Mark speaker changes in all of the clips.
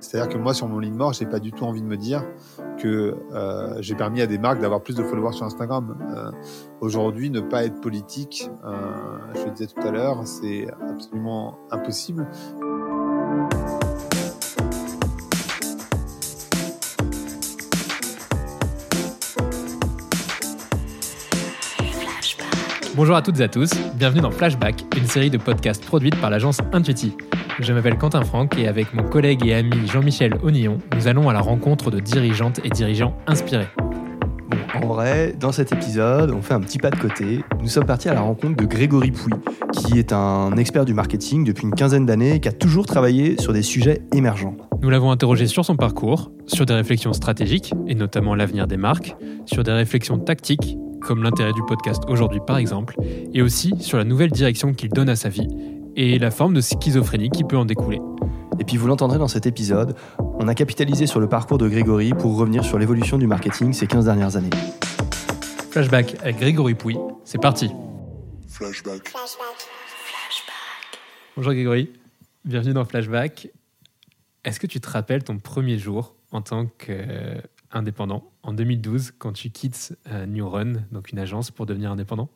Speaker 1: C'est-à-dire que moi, sur mon lit de mort, j'ai pas du tout envie de me dire que euh, j'ai permis à des marques d'avoir plus de followers sur Instagram. Euh, Aujourd'hui, ne pas être politique, euh, je le disais tout à l'heure, c'est absolument impossible.
Speaker 2: Bonjour à toutes et à tous, bienvenue dans Flashback, une série de podcasts produite par l'agence Intuiti. Je m'appelle Quentin Franck et avec mon collègue et ami Jean-Michel Onillon, nous allons à la rencontre de dirigeantes et dirigeants inspirés.
Speaker 3: Bon, en vrai, dans cet épisode, on fait un petit pas de côté. Nous sommes partis à la rencontre de Grégory Pouy, qui est un expert du marketing depuis une quinzaine d'années et qui a toujours travaillé sur des sujets émergents.
Speaker 2: Nous l'avons interrogé sur son parcours, sur des réflexions stratégiques, et notamment l'avenir des marques, sur des réflexions tactiques, comme l'intérêt du podcast aujourd'hui par exemple, et aussi sur la nouvelle direction qu'il donne à sa vie, et la forme de schizophrénie qui peut en découler.
Speaker 3: Et puis vous l'entendrez dans cet épisode, on a capitalisé sur le parcours de Grégory pour revenir sur l'évolution du marketing ces 15 dernières années.
Speaker 2: Flashback avec Grégory Pouy, c'est parti
Speaker 4: Flashback.
Speaker 2: Bonjour Grégory, bienvenue dans Flashback. Est-ce que tu te rappelles ton premier jour en tant qu'indépendant en 2012 quand tu quittes euh, New Run, donc une agence, pour devenir indépendant?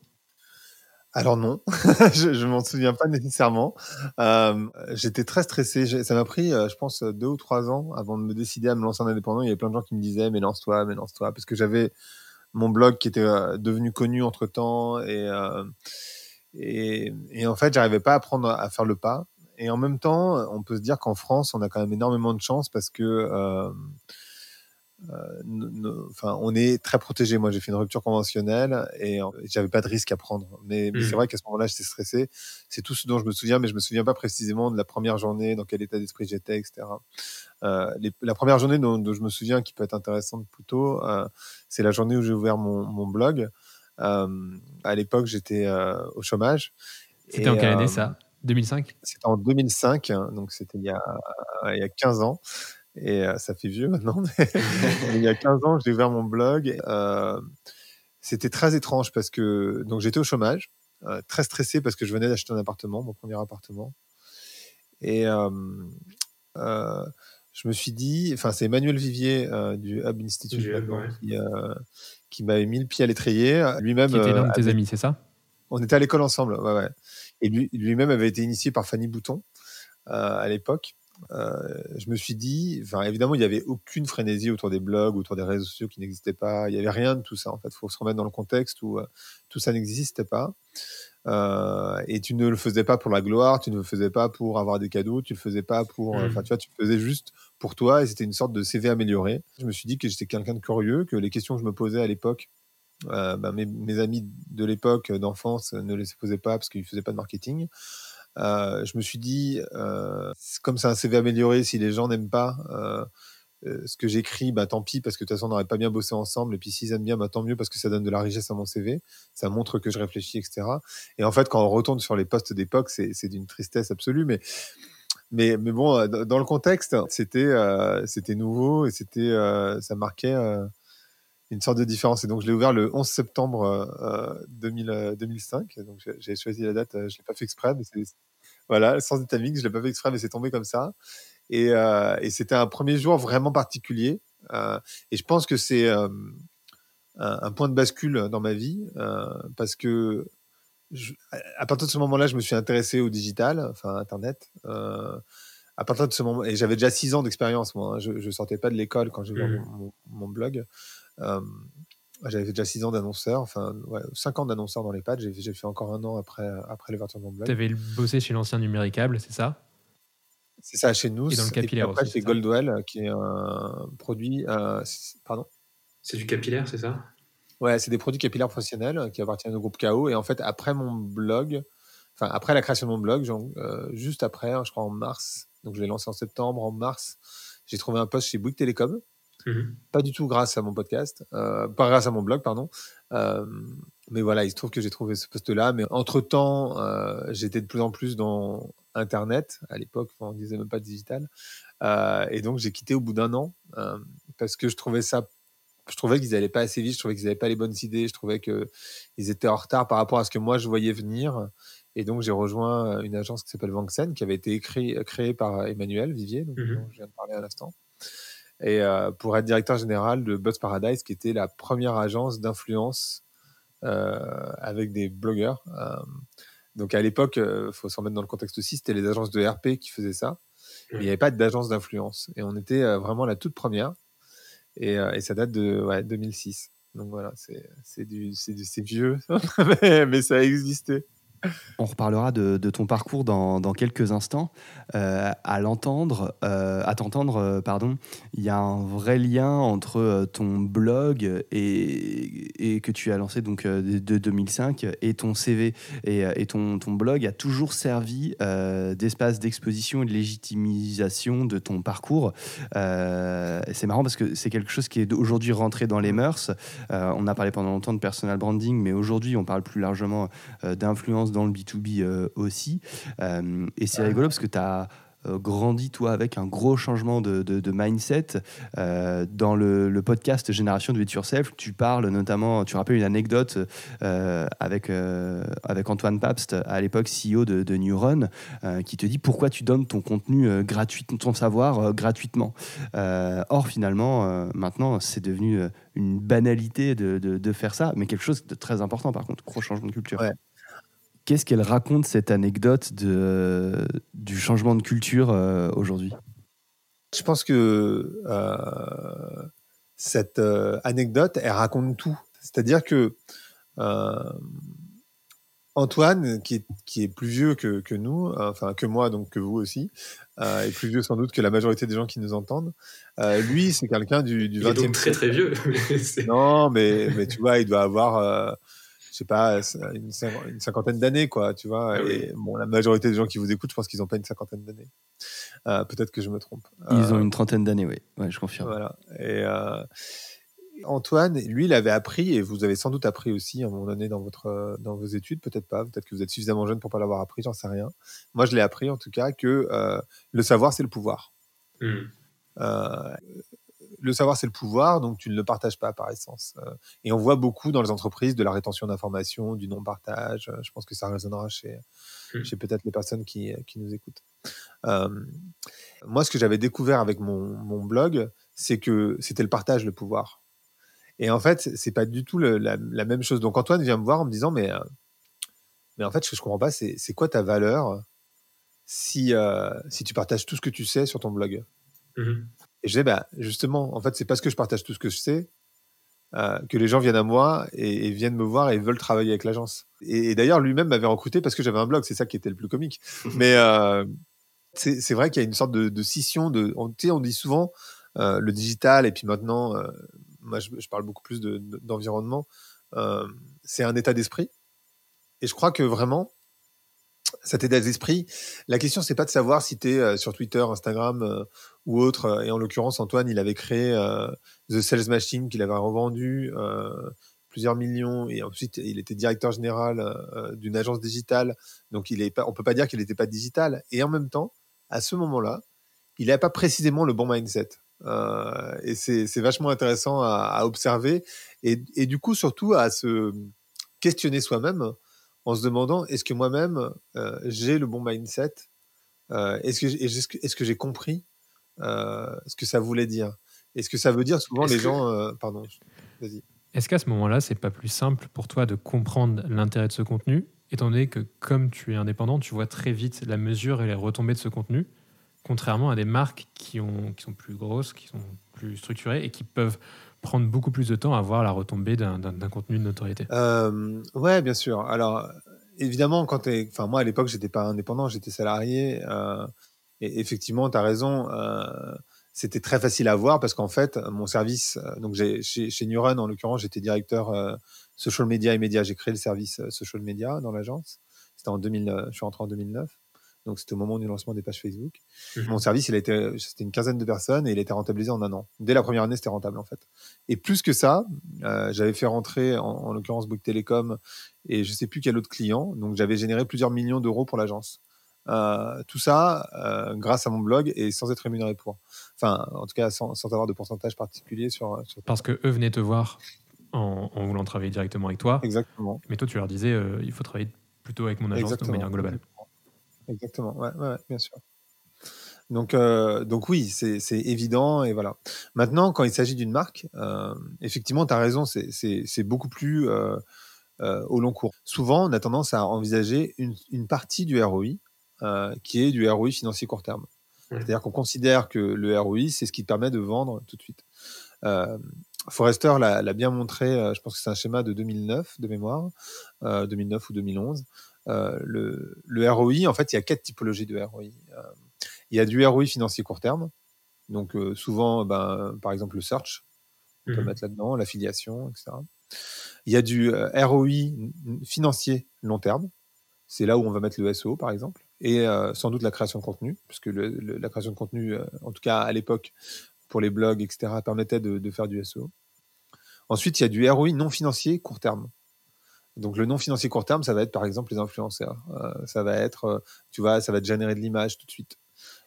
Speaker 1: Alors non, je, je m'en souviens pas nécessairement. Euh, J'étais très stressé. Ça m'a pris, euh, je pense, deux ou trois ans avant de me décider à me lancer en indépendant. Il y avait plein de gens qui me disaient mais lance-toi, mais lance-toi, parce que j'avais mon blog qui était euh, devenu connu entre temps et, euh, et et en fait j'arrivais pas à prendre à faire le pas. Et en même temps, on peut se dire qu'en France, on a quand même énormément de chance parce que euh, euh, enfin, on est très protégé. Moi, j'ai fait une rupture conventionnelle et euh, j'avais pas de risque à prendre. Mais, mais
Speaker 2: Mhm.
Speaker 1: c'est vrai qu'à ce moment-là, j'étais stressé. C'est tout ce dont je me souviens, mais je me souviens pas précisément de la première journée, dans quel état d'esprit j'étais, etc. Euh, les- la première journée dont, dont je me souviens, qui peut être intéressante plutôt, euh, c'est la journée où j'ai ouvert mon, mon blog. Euh, à l'époque, j'étais au chômage.
Speaker 2: C'était en quelle année ça? 2005
Speaker 1: C'était en 2005, hein, donc c'était il, y a- il y a 15 ans. Et euh, ça fait vieux maintenant, mais il y a 15 ans, j'ai ouvert mon blog. Euh, c'était très étrange parce que donc j'étais au chômage, euh, très stressé parce que je venais d'acheter un appartement, mon premier appartement. Et euh, euh, je me suis dit, enfin c'est Emmanuel Vivier euh, du Hub Institute
Speaker 2: Du Hub,
Speaker 1: là-dedans
Speaker 2: ouais.
Speaker 1: qui, euh, qui m'avait mis le pied à l'étrier. Lui-même,
Speaker 2: Qui était l'un de tes
Speaker 1: avait-
Speaker 2: amis, c'est ça?
Speaker 1: On était à l'école ensemble, ouais, ouais. Et lui, lui-même avait été initié par Fanny Bouton euh, à l'époque. Euh, je me suis dit, enfin évidemment, il n'y avait aucune frénésie autour des blogs, autour des réseaux sociaux qui n'existaient pas. Il n'y avait rien de tout ça. En fait, il faut se remettre dans le contexte où euh, tout ça n'existait pas. Euh, et tu ne le faisais pas pour la gloire, tu ne le faisais pas pour avoir des cadeaux, tu le faisais pas pour, enfin tu vois, tu le faisais juste pour toi et c'était une sorte de CV amélioré. Je me suis dit que j'étais quelqu'un de curieux, que les questions que je me posais à l'époque, euh, bah, mes, mes amis de l'époque d'enfance ne les posaient pas parce qu'ils ne faisaient pas de marketing. Euh, je me suis dit, euh, comme c'est un CV amélioré, si les gens n'aiment pas euh, euh, ce que j'écris, bah tant pis parce que de toute façon on n'aurait pas bien bossé ensemble. Et puis s'ils aiment bien, bah tant mieux parce que ça donne de la richesse à mon CV, ça montre que je réfléchis, etc. Et en fait, quand on retourne sur les postes d'époque, c'est d'une tristesse absolue, mais mais mais bon, dans le contexte, c'était euh, c'était nouveau et c'était ça marquait. Euh, une sorte de différence. Et donc, je l'ai ouvert le 11 septembre euh, 2000, euh, 2005. Donc, j'ai- choisi la date, euh, je ne l'ai pas fait exprès, mais c'est. Voilà, sans timing, je ne l'ai pas fait exprès, mais c'est tombé comme ça. Et, euh, et c'était un premier jour vraiment particulier. Euh, et je pense que c'est euh, un, un point de bascule dans ma vie, euh, parce que je- à- partir de ce moment-là, je me suis intéressé au digital, enfin Internet. Euh, à partir de ce moment, et j'avais déjà six ans d'expérience, moi. hein. je ne sortais pas de l'école quand j'ai ouvert mon, mon- mon blog. Euh, j'avais fait déjà six ans d'annonceur, enfin ouais, cinq ans d'annonceur dans les pattes. J'ai fait encore un an après, après l'ouverture de mon blog.
Speaker 2: Tu avais bossé chez l'ancien Numéricable, c'est ça?
Speaker 1: C'est ça chez nous.
Speaker 2: Et dans le
Speaker 1: puis
Speaker 2: capillaire
Speaker 1: après,
Speaker 2: aussi,
Speaker 1: chez
Speaker 2: c'est ça?
Speaker 1: Goldwell, qui est un produit. euh, c'est- pardon?
Speaker 5: C'est du capillaire, c'est ça?
Speaker 1: Ouais, c'est des produits capillaires professionnels qui appartiennent au groupe KO. Et en fait, après mon blog, enfin, après la création de mon blog, genre, euh, juste après, hein, je crois en mars, donc je l'ai lancé en septembre, en mars, j'ai trouvé un poste chez Bouygues Télécom.
Speaker 5: Mhm.
Speaker 1: Pas du tout grâce à mon podcast, euh, pas grâce à mon blog, pardon. Euh, mais voilà, il se trouve que j'ai trouvé ce poste-là. Mais entre-temps, euh, j'étais de plus en plus dans Internet. À l'époque, on disait même pas digital. Euh, et donc, j'ai quitté au bout d'un an euh, parce que je trouvais ça je trouvais qu'ils allaient pas assez vite, je trouvais qu'ils n'avaient pas les bonnes idées, je trouvais qu'ils étaient en retard par rapport à ce que moi je voyais venir. Et donc, j'ai rejoint une agence qui s'appelle Vanxen, qui avait été créée par Emmanuel Vivier, donc,
Speaker 5: Mhm.
Speaker 1: dont je viens de parler à l'instant. Et euh, pour être directeur général de Buzz Paradise, qui était la première agence d'influence euh, avec des blogueurs. Euh, donc à l'époque, il faut se remettre dans le contexte aussi, c'était les agences de RP qui faisaient ça. Mais il n'y avait pas d'agence d'influence. Et on était vraiment la toute première. Et, et ça date de ouais, 2006. Donc voilà, c'est du- du- vieux, mais, mais ça a existé.
Speaker 3: On reparlera de, ton parcours dans, quelques instants. Euh, à l'entendre, euh, à t'entendre, euh, pardon, il y a un vrai lien entre ton blog et, que tu as lancé donc de, de 2005 et ton CV et, ton, blog a toujours servi d'espace d'exposition et de légitimisation de ton parcours. C'est marrant parce que c'est quelque chose qui est aujourd'hui rentré dans les mœurs. On a parlé pendant longtemps de personal branding, mais aujourd'hui on parle plus largement d'influence dans le B2B euh, aussi. Euh, et c'est rigolo parce que tu as grandi toi avec un gros changement de, de- de mindset Euh, dans le, le podcast Génération de It Yourself tu parles notamment tu rappelles une anecdote euh, avec, euh, avec Antoine Pabst à l'époque CEO de, de Neuron euh, qui te dit pourquoi tu donnes ton contenu euh, gratuit ton savoir euh, gratuitement Euh, or finalement euh, maintenant c'est devenu euh, une banalité de, faire ça mais quelque chose de très important par contre gros changement de culture
Speaker 1: Ouais.
Speaker 3: Qu'est-ce qu'elle raconte cette anecdote de, du changement de culture euh, aujourd'hui?
Speaker 1: Je pense que euh, cette euh, anecdote, elle raconte tout. C'est-à-dire que euh, Antoine, qui est, qui est plus vieux que, que nous, enfin que moi, donc que vous aussi, euh, et plus vieux sans doute que la majorité des gens qui nous entendent, euh, lui, c'est quelqu'un du, du
Speaker 5: Il est
Speaker 1: 20e
Speaker 5: donc très très vieux.
Speaker 1: Non, mais, mais tu vois, il doit avoir, euh, sais pas, une, cin- une cinquantaine d'années, quoi, tu vois.
Speaker 5: Ah oui.
Speaker 1: et bon, la majorité des gens qui vous écoutent, je pense qu'ils n'ont pas une cinquantaine d'années. Euh, Peut-être que je me trompe.
Speaker 3: Ils
Speaker 1: Euh,
Speaker 3: ont une trentaine d'années, oui. Ouais, je confirme.
Speaker 1: Voilà. Et euh, Antoine, lui, il avait appris, et vous avez sans doute appris aussi à un moment donné dans, votre, euh, dans vos études, peut-être pas, peut-être que vous êtes suffisamment jeune pour pas l'avoir appris, j'en sais rien. Moi, je l'ai appris en tout cas que euh, le savoir, c'est le pouvoir.
Speaker 5: Hmm.
Speaker 1: Euh, le savoir, c'est le pouvoir, donc tu ne le partages pas par essence. Euh, et on voit beaucoup dans les entreprises de la rétention d'informations, du non-partage. Euh, Je pense que ça résonnera chez,
Speaker 5: Mm.
Speaker 1: chez peut-être les personnes qui, qui nous écoutent. Euh, moi, ce que j'avais découvert avec mon, mon blog, c'est que c'était le partage, le pouvoir. Et en fait, c'est pas du tout le- la, la même chose. Donc Antoine vient me voir en me disant, mais, euh, mais en fait, ce que je comprends pas, c'est quoi ta valeur si, euh, si tu partages tout ce que tu sais sur ton blog?
Speaker 5: Mhm.
Speaker 1: Et je disais, bah, justement, en fait, c'est parce que je partage tout ce que je sais euh, que les gens viennent à moi et, et viennent me voir et veulent travailler avec l'agence. Et, et d'ailleurs, lui-même m'avait recruté parce que j'avais un blog, c'est ça qui était le plus comique. Mais euh, c'est vrai qu'il y a une sorte de, de scission. De, on, on dit souvent euh, le digital, et puis maintenant, moi, je, je parle beaucoup plus de- de- d'environnement. c'est un état d'esprit. Et je crois que vraiment, cet état d'esprit, la question, c'est pas de savoir si tu es sur Twitter, Instagram euh, ou autre. euh, Et en l'occurrence, Antoine, il avait créé euh, The Sales Machine qu'il avait revendu euh, plusieurs millions. Et ensuite, il était directeur général euh, d'une agence digitale. Donc, il est on peut pas dire qu'il n'était pas digital. Et en même temps, à ce moment-là, il n'a pas précisément le bon mindset. Euh, et c'est vachement intéressant à, observer. Et du coup, surtout, à se questionner soi-même en se demandant est-ce que moi-même euh, j'ai le bon mindset Euh, Est-ce que j'ai- est-ce que, est-ce que j'ai compris euh, ce que ça voulait dire? Est-ce que ça veut dire souvent les
Speaker 5: que-
Speaker 1: gens Pardon, vas-y.
Speaker 2: Est-ce qu'à ce moment-là, c'est pas plus simple pour toi de comprendre l'intérêt de ce contenu, étant donné que comme tu es indépendant, tu vois très vite la mesure et les retombées de ce contenu, contrairement à des marques qui, ont, qui sont plus grosses, qui sont plus structurées et qui peuvent prendre beaucoup plus de temps à voir la retombée d'un contenu de notoriété.
Speaker 1: Euh, ouais, bien sûr. Alors, évidemment, quand t'es, enfin, moi, à l'époque, j'étais pas indépendant, j'étais salarié. euh, et effectivement, tu as raison. euh, c'était très facile à voir parce qu'en fait, mon service, euh, donc chez, chez Neuron, en l'occurrence, j'étais directeur social media et médias. J'ai créé le service social media dans l'agence. C'était en 2000, euh, je suis rentré en 2009. Donc, c'était au moment du lancement des pages Facebook.
Speaker 5: Mhm.
Speaker 1: Mon service, il a été, c'était une quinzaine de personnes et il a été rentabilisé en un an. Dès la première année, c'était rentable, en fait. Et plus que ça, euh, j'avais fait rentrer, en, en l'occurrence, Bouygues Télécom et je sais plus quel autre client. Donc, j'avais généré plusieurs millions d'euros pour l'agence. Euh, tout ça euh, grâce à mon blog et sans être rémunéré pour. Enfin, en tout cas, sans, sans avoir de pourcentage particulier sur. sur...
Speaker 2: Parce que eux venaient te voir en, en voulant travailler directement avec toi,
Speaker 1: Exactement.
Speaker 2: mais toi tu leur disais euh, il faut travailler plutôt avec mon agence de
Speaker 1: Exactement.
Speaker 2: manière globale.
Speaker 1: Exactement, ouais, ouais, ouais, bien sûr. Donc, euh, donc oui, c'est c'est évident et voilà. Maintenant, quand il s'agit d'une marque, euh, effectivement, tu as raison, c'est- c'est c'est beaucoup plus euh, euh, au long cours. Souvent, on a tendance à envisager une, une partie du ROI euh, qui est du ROI financier court terme.
Speaker 5: Ouais.
Speaker 1: C'est-à-dire qu'on considère que le ROI, c'est ce qui te permet de vendre tout de suite. Euh, Forrester l'a l'a bien montré, euh, je pense que c'est un schéma de 2009 de mémoire, euh, 2009 ou 2011. Euh, le, le ROI, en fait, il y a quatre typologies de ROI. Euh, il y a du ROI financier court terme, donc euh, souvent, ben, par exemple, le search, on peut
Speaker 5: Mhm.
Speaker 1: mettre là-dedans, l'affiliation, etc. Il y a du ROI financier long terme, c'est là où on va mettre le SEO, par exemple, et euh, sans doute la création de contenu, puisque le- le- la création de contenu, euh, en tout cas à l'époque, pour les blogs, etc., permettait de, de faire du SEO. Ensuite, il y a du ROI non financier court terme. Donc le non financier court terme, ça va être par exemple les influenceurs. Euh, ça va être, euh, tu vois, ça va te générer de l'image tout de suite.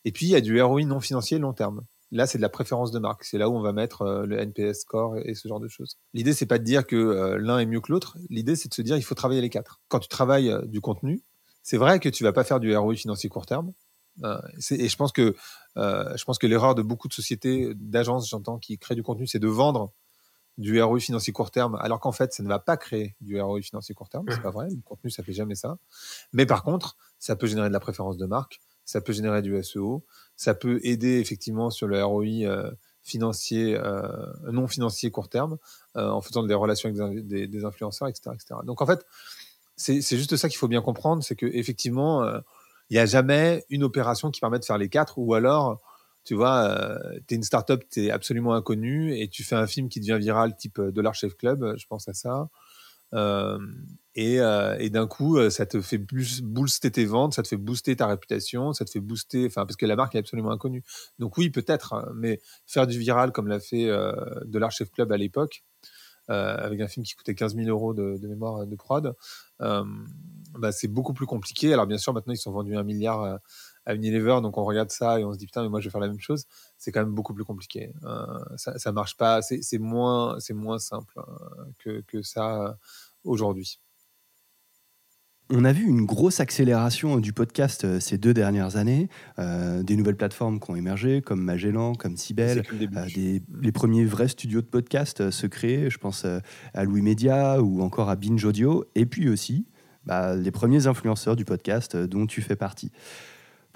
Speaker 1: Et puis il y a du ROI non financier long terme. Là, c'est de la préférence de marque. C'est là où on va mettre euh, le NPS score et, ce genre de choses. L'idée, c'est pas de dire que l'un est mieux que l'autre. L'idée, c'est de se dire il faut travailler les quatre. Quand tu travailles du contenu, c'est vrai que tu vas pas faire du ROI financier court terme. Et je pense que je pense que l'erreur de beaucoup de sociétés, d'agences, j'entends, qui créent du contenu, c'est de vendre du ROI financier court terme, alors qu'en fait, ça ne va pas créer du ROI financier court terme. C'est pas vrai. Le contenu, ça fait jamais ça. Mais par contre, ça peut générer de la préférence de marque, ça peut générer du SEO, ça peut aider effectivement sur le ROI euh, financier, euh, non financier court terme, euh, en faisant des relations avec des, des- influenceurs, etc., etc. Donc en fait, c'est juste ça qu'il faut bien comprendre, c'est que effectivement, euh, il n'y a jamais une opération qui permet de faire les quatre, ou alors, tu vois, tu es une startup, tu es absolument inconnu, et tu fais un film qui devient viral, type euh, Dollar Chef Club, euh, je pense à ça. Euh, et, euh, d'un coup, euh, ça te fait booster tes ventes, ça te fait booster ta réputation, ça te fait booster, enfin, parce que la marque est absolument inconnue. Donc oui, peut-être, hein, mais faire du viral comme l'a fait euh, Dollar Chef Club à l'époque, euh, avec un film qui coûtait 15 000 euros de, mémoire de prod, euh, bah, c'est beaucoup plus compliqué. Alors bien sûr, maintenant, ils sont vendus un milliard à, Unilever, donc on regarde ça et on se dit, putain, mais moi, je vais faire la même chose. C'est quand même beaucoup plus compliqué. Euh, ça, ça marche pas, c'est moins, c'est moins simple euh, que, que ça euh, aujourd'hui.
Speaker 3: On a vu une grosse accélération du podcast ces deux dernières années, euh, des nouvelles plateformes qui ont émergé, comme Magellan, comme Sibel,
Speaker 1: C'est que le début.
Speaker 3: euh, des, les premiers vrais studios de podcast euh, se créer, je pense euh, à Louis Media ou encore à Binge Audio, et puis aussi bah, les premiers influenceurs du podcast euh, dont tu fais partie.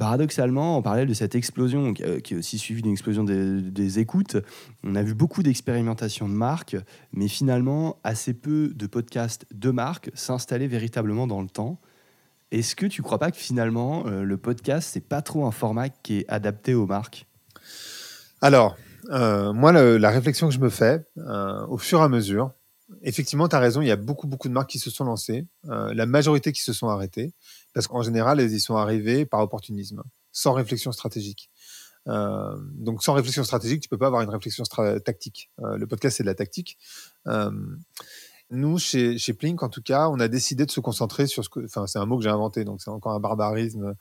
Speaker 3: Paradoxalement, en parallèle de cette explosion, euh, qui est aussi suivie d'une explosion des, écoutes, on a vu beaucoup d'expérimentations de marques, mais finalement assez peu de podcasts de marques s'installer véritablement dans le temps. Est-ce que tu crois pas que finalement euh, le podcast c'est pas trop un format qui est adapté aux marques?
Speaker 1: Alors, euh, moi, la réflexion que je me fais, au fur et à mesure, effectivement, tu as raison, il y a beaucoup, beaucoup de marques qui se sont lancées, la majorité qui se sont arrêtées, parce qu'en général, elles y sont arrivées par opportunisme, sans réflexion stratégique. Euh, donc, sans réflexion stratégique, tu peux pas avoir une réflexion tactique. Euh, le podcast, c'est de la tactique. Euh, nous, chez, chez Plink, en tout cas, on a décidé de se concentrer sur ce que. Enfin, c'est un mot que j'ai inventé, donc c'est encore un barbarisme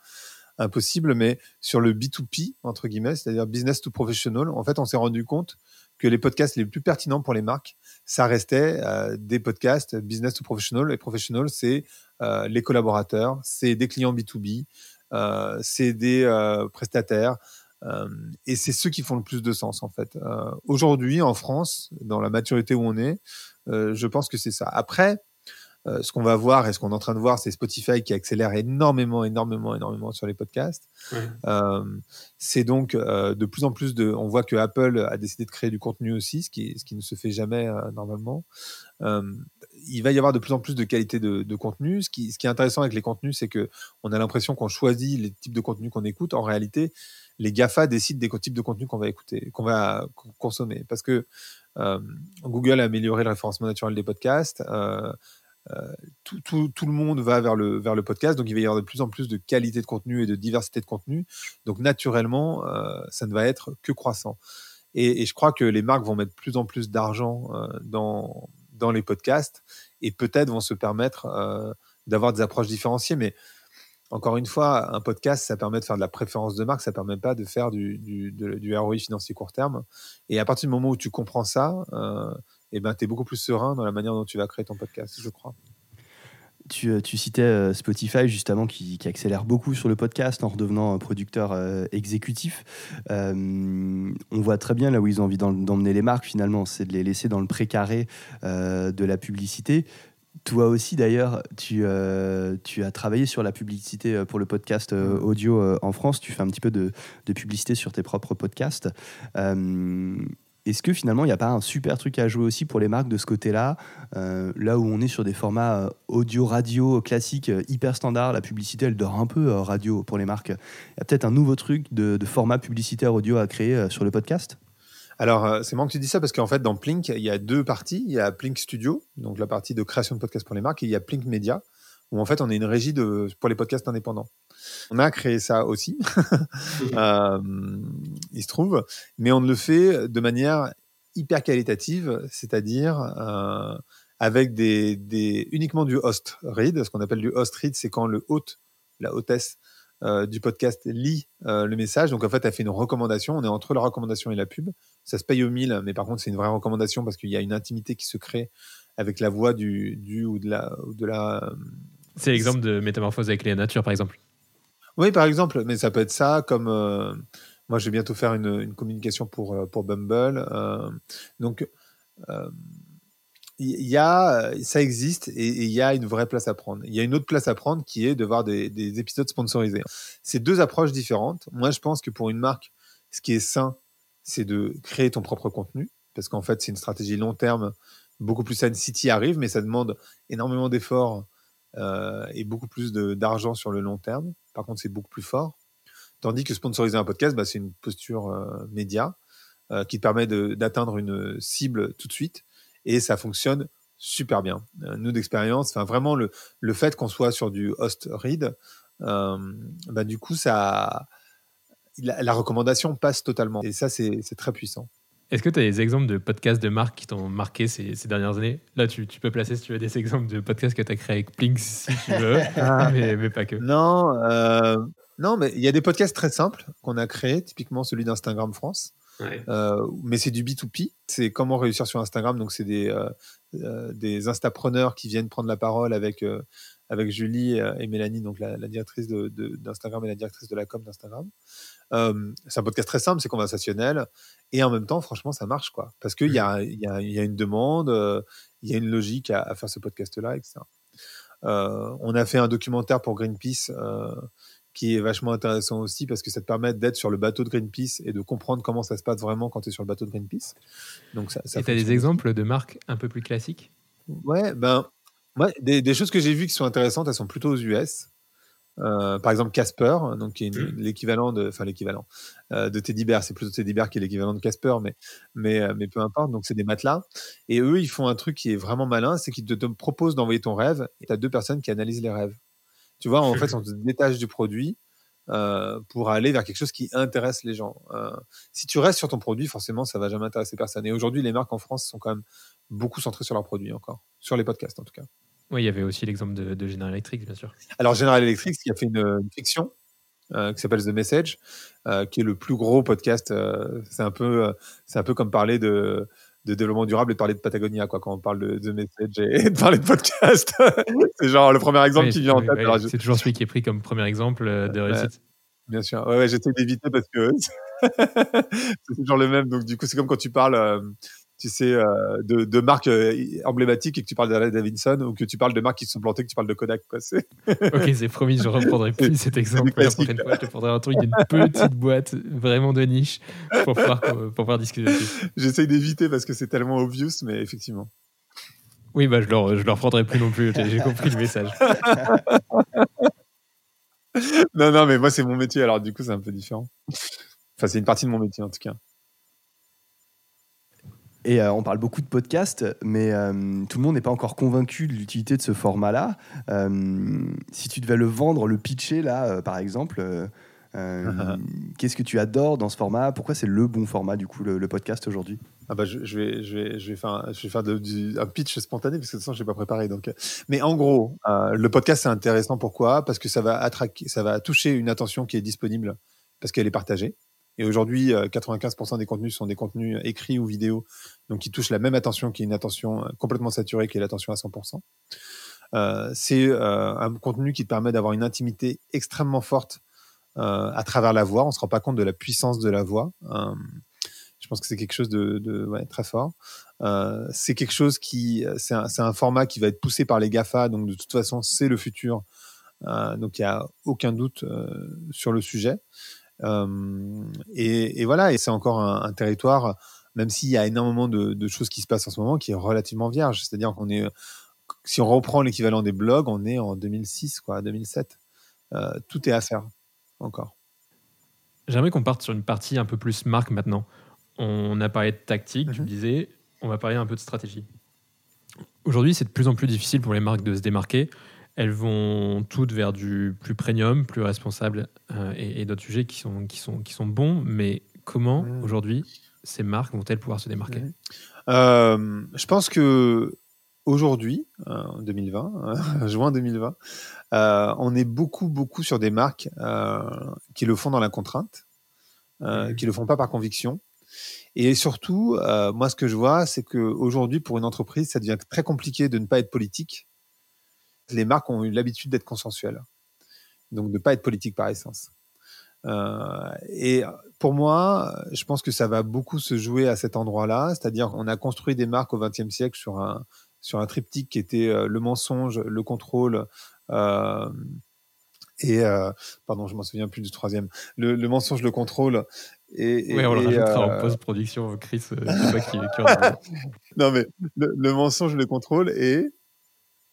Speaker 1: impossible, mais sur le B2P, entre guillemets, c'est-à-dire business to professional, en fait, on s'est rendu compte que les podcasts les plus pertinents pour les marques, ça restait euh, des podcasts business to professional. Et professional, c'est euh, les collaborateurs, c'est des clients B2B, euh, c'est des euh, prestataires. euh, et c'est ceux qui font le plus de sens, en fait. Euh, Aujourd'hui, en France, dans la maturité où on est, je pense que c'est ça. Après, euh, ce qu'on va voir et ce qu'on est en train de voir, c'est Spotify qui accélère énormément, énormément, énormément sur les podcasts. Euh, c'est donc euh, de plus en plus de. On voit que Apple a décidé de créer du contenu aussi, ce qui, ce qui ne se fait jamais normalement. Il va y avoir de plus en plus de qualité de, de contenu. Ce qui, ce qui est intéressant avec les contenus, c'est que on a l'impression qu'on choisit les types de contenus qu'on écoute. En réalité, les GAFA décident des types de contenus qu'on va écouter, qu'on va co- consommer. Parce que Google a amélioré le référencement naturel des podcasts. Tout, le monde va vers le, podcast, donc il va y avoir de plus en plus de qualité de contenu et de diversité de contenu. Donc naturellement, euh, ça ne va être que croissant. Et, je crois que les marques vont mettre plus en plus d'argent euh, dans, les podcasts et peut-être vont se permettre euh, d'avoir des approches différenciées. Mais encore une fois, un podcast, ça permet de faire de la préférence de marque, ça permet pas de faire du, ROI financier court terme. Et à partir du moment où tu comprends ça, eh ben, tu es beaucoup plus serein dans la manière dont tu vas créer ton podcast, je crois.
Speaker 3: Tu, euh, tu citais euh, Spotify justement qui, qui accélère beaucoup sur le podcast en redevenant producteur euh, exécutif. Euh, on voit très bien là où ils ont envie d'em- d'emmener les marques finalement, c'est de les laisser dans le précaré euh, de la publicité. Toi aussi d'ailleurs, tu, tu as travaillé sur la publicité pour le podcast euh, audio en France. Tu fais un petit peu de, de publicité sur tes propres podcasts. Est-ce que finalement il n'y a pas un super truc à jouer aussi pour les marques de ce côté-là euh, là où on est sur des formats euh, audio-radio classiques, euh, hyper standards, la publicité, elle dort un peu radio pour les marques. Il y a peut-être un nouveau truc de, format publicitaire audio à créer sur le podcast?
Speaker 1: Alors, c'est marrant que tu dis ça parce qu'en fait, dans Plink, il y a deux parties. Il y a Plink Studio, donc la partie de création de podcasts pour les marques, et il y a Plink Media, où en fait, on est une régie de, pour les podcasts indépendants. On a créé ça aussi, euh, il se trouve, mais on le fait de manière hyper qualitative, c'est-à-dire euh, avec des, des, uniquement du host read. Ce qu'on appelle du host read, c'est quand le hôte, la hôtesse euh, du podcast lit euh, le message. Donc en fait, elle fait une recommandation. On est entre la recommandation et la pub. Ça se paye au mille, mais par contre, c'est une vraie recommandation parce qu'il y a une intimité qui se crée avec la voix du, du ou de la, ou de la
Speaker 2: C'est l'exemple de métamorphose avec les natures, par exemple.
Speaker 1: Oui, par exemple, mais ça peut être ça, comme euh, moi, je vais bientôt faire une, communication pour, euh, pour Bumble. euh, donc, il y a, ça existe et il y a une vraie place à prendre. Il y a une autre place à prendre qui est de voir des, des épisodes sponsorisés. C'est deux approches différentes. Moi, je pense que pour une marque, ce qui est sain, c'est de créer ton propre contenu, parce qu'en fait, c'est une stratégie long terme, beaucoup plus saine si tu y arrives, mais ça demande énormément d'efforts et beaucoup plus d'argent sur le long terme. Par contre, c'est beaucoup plus fort. Tandis que sponsoriser un podcast, bah, c'est une posture euh, média euh, qui permet d'atteindre une cible tout de suite et ça fonctionne super bien. Euh, nous d'expérience, vraiment le, le fait qu'on soit sur du host read, bah, du coup ça, la, la recommandation passe totalement et ça c'est très puissant.
Speaker 2: Est-ce que tu as des exemples de podcasts de marques qui t'ont marqué ces, ces dernières années? Là, tu, tu peux placer, si tu veux, des exemples de podcasts que tu as créés avec Plink, si tu veux, mais, mais pas que.
Speaker 1: Non, euh, non, mais il y a des podcasts très simples qu'on a créés, typiquement celui d'Instagram France.
Speaker 5: Ouais.
Speaker 1: Euh, mais c'est du B2P. C'est comment réussir sur Instagram. Donc, c'est des, euh, des instapreneurs qui viennent prendre la parole avec, avec Julie euh, et Mélanie, donc la, la directrice de- de- d'Instagram et la directrice de la com d'Instagram. Euh, c'est un podcast très simple, c'est conversationnel. Et en même temps, franchement, ça marche. quoi. Parce qu'il y a, il y, a, il y a une demande, euh, il y a une logique à, à faire ce podcast-là, etc. Euh, on a fait un documentaire pour Greenpeace qui est vachement intéressant aussi parce que ça te permet d'être sur le bateau de Greenpeace et de comprendre comment ça se passe vraiment quand tu es sur le bateau de Greenpeace. Donc ça, ça
Speaker 2: Et tu as des exemples de marques un peu plus classiques?
Speaker 1: Ouais, ben, des, des choses que j'ai vues qui sont intéressantes, elles sont plutôt aux US. Euh, par exemple, Casper, donc qui est une- l'équivalent de, enfin l'équivalent euh, de Teddy Bear. C'est plutôt Teddy Bear qui est l'équivalent de Casper, mais mais euh, mais peu importe. Donc c'est des matelas. Et eux, ils font un truc qui est vraiment malin, c'est qu'ils te, te proposent d'envoyer ton rêve. Et tu as deux personnes qui analysent les rêves. Tu vois, en fait, on se détache du produit euh, pour aller vers quelque chose qui intéresse les gens. Si tu restes sur ton produit, forcément, ça va jamais intéresser personne. Et aujourd'hui, les marques en France sont quand même beaucoup centrées sur leurs produits encore, sur les podcasts en tout cas.
Speaker 2: Oui, il y avait aussi l'exemple de, de General Electric, bien sûr.
Speaker 1: Alors General Electric, qui a fait une, une fiction euh, qui s'appelle The Message, euh, qui est le plus gros podcast. euh, c'est un peu, c'est un peu comme parler de, de développement durable et de parler de Patagonia, quoi, quand on parle de The Message et, et de parler de podcast. c'est genre le premier exemple
Speaker 2: Oui,
Speaker 1: qui vient en tête.
Speaker 2: oui,
Speaker 1: Alors, je-
Speaker 2: C'est toujours celui qui est pris comme premier exemple de réussite.
Speaker 1: Bien sûr. Ouais, ouais, j'essaie d'éviter parce que c'est toujours le même. Donc, du coup, c'est comme quand tu parles, tu sais, euh, de, de marques euh, emblématiques et que tu parles d'Harley Davidson ou que tu parles de marques qui se sont plantées, que tu parles de Kodak. Quoi.
Speaker 2: Ok, c'est promis, je reprendrai plus cet exemple. La prochaine fois, je te prendrai un truc d'une petite boîte vraiment de niche pour pouvoir, pour pouvoir discuter dessus.
Speaker 1: J'essaie d'éviter parce que c'est tellement obvious, mais effectivement.
Speaker 2: Oui, bah, je ne leur, je leur prendrai plus non plus. J'ai compris le message.
Speaker 1: Non, non, mais moi, c'est mon métier, alors du coup, c'est un peu différent. Enfin, c'est une partie de mon métier, en tout cas.
Speaker 3: Et euh, on parle beaucoup de podcasts, mais euh, tout le monde n'est pas encore convaincu de l'utilité de ce format-là. Euh, si tu devais le vendre, le pitcher, là, par exemple, qu'est-ce que tu adores dans ce format? Pourquoi c'est le bon format, du coup, le, le podcast aujourd'hui?
Speaker 1: Ah bah, je, je vais, je vais, je vais faire, un, je vais faire de- du, un pitch spontané parce que de toute façon, je n'ai pas préparé. Donc, mais en gros, le podcast, c'est intéressant. Pourquoi? Parce que ça va, attraquer, ça va toucher une attention qui est disponible parce qu'elle est partagée. Et aujourd'hui, euh, 95% des contenus sont des contenus écrits ou vidéo, donc qui touchent la même attention qui est une attention euh, complètement saturée, qui est l'attention à 100%. Euh, c'est euh, un contenu qui te permet d'avoir une intimité extrêmement forte euh, à travers la voix. On se rend pas compte de la puissance de la voix. Euh, je pense que c'est quelque chose de, très fort. Euh, c'est quelque chose qui, c'est un, un format qui va être poussé par les Gafa, donc de toute façon c'est le futur. Euh, donc il y a aucun doute euh, sur le sujet. Euh, et, et voilà, et c'est encore un, un territoire, même s'il y a énormément de, de choses qui se passent en ce moment, qui est relativement vierge. C'est-à-dire qu'on est, si on reprend l'équivalent des blogs, on est en 2006, quoi, 2007. Euh, tout est à faire encore.
Speaker 2: J'aimerais qu'on parte sur une partie un peu plus marque maintenant. On a parlé de tactique, tu
Speaker 1: Mhm.
Speaker 2: le disais, on va parler un peu de stratégie. Aujourd'hui, c'est de plus en plus difficile pour les marques de se démarquer. Elles vont toutes vers du plus premium, plus responsable euh, et, et d'autres sujets qui sont, qui, sont, qui sont bons. Mais comment, aujourd'hui, ces marques vont-elles pouvoir se démarquer?
Speaker 1: Euh, je pense que aujourd'hui, euh, en 2020, euh, juin 2020, euh, on est beaucoup, beaucoup sur des marques qui le font dans la contrainte,
Speaker 5: Mhm.
Speaker 1: qui le font pas par conviction. Et surtout, moi, ce que je vois, c'est qu'aujourd'hui, pour une entreprise, ça devient très compliqué de ne pas être politique. Les marques ont eu l'habitude d'être consensuelles, donc de ne pas être politique par essence. Euh, et pour moi, je pense que ça va beaucoup se jouer à cet endroit-là, c'est-à-dire qu'on a construit des marques au XXe siècle sur un sur un triptyque qui était euh, le mensonge, le contrôle euh, et euh, pardon, je m'en souviens plus du troisième, le, le mensonge, le contrôle et, et-
Speaker 2: Oui, on le rajoutera en post-production. Chris, je sais pas qui, qui en a-
Speaker 1: non mais le, le mensonge, le contrôle et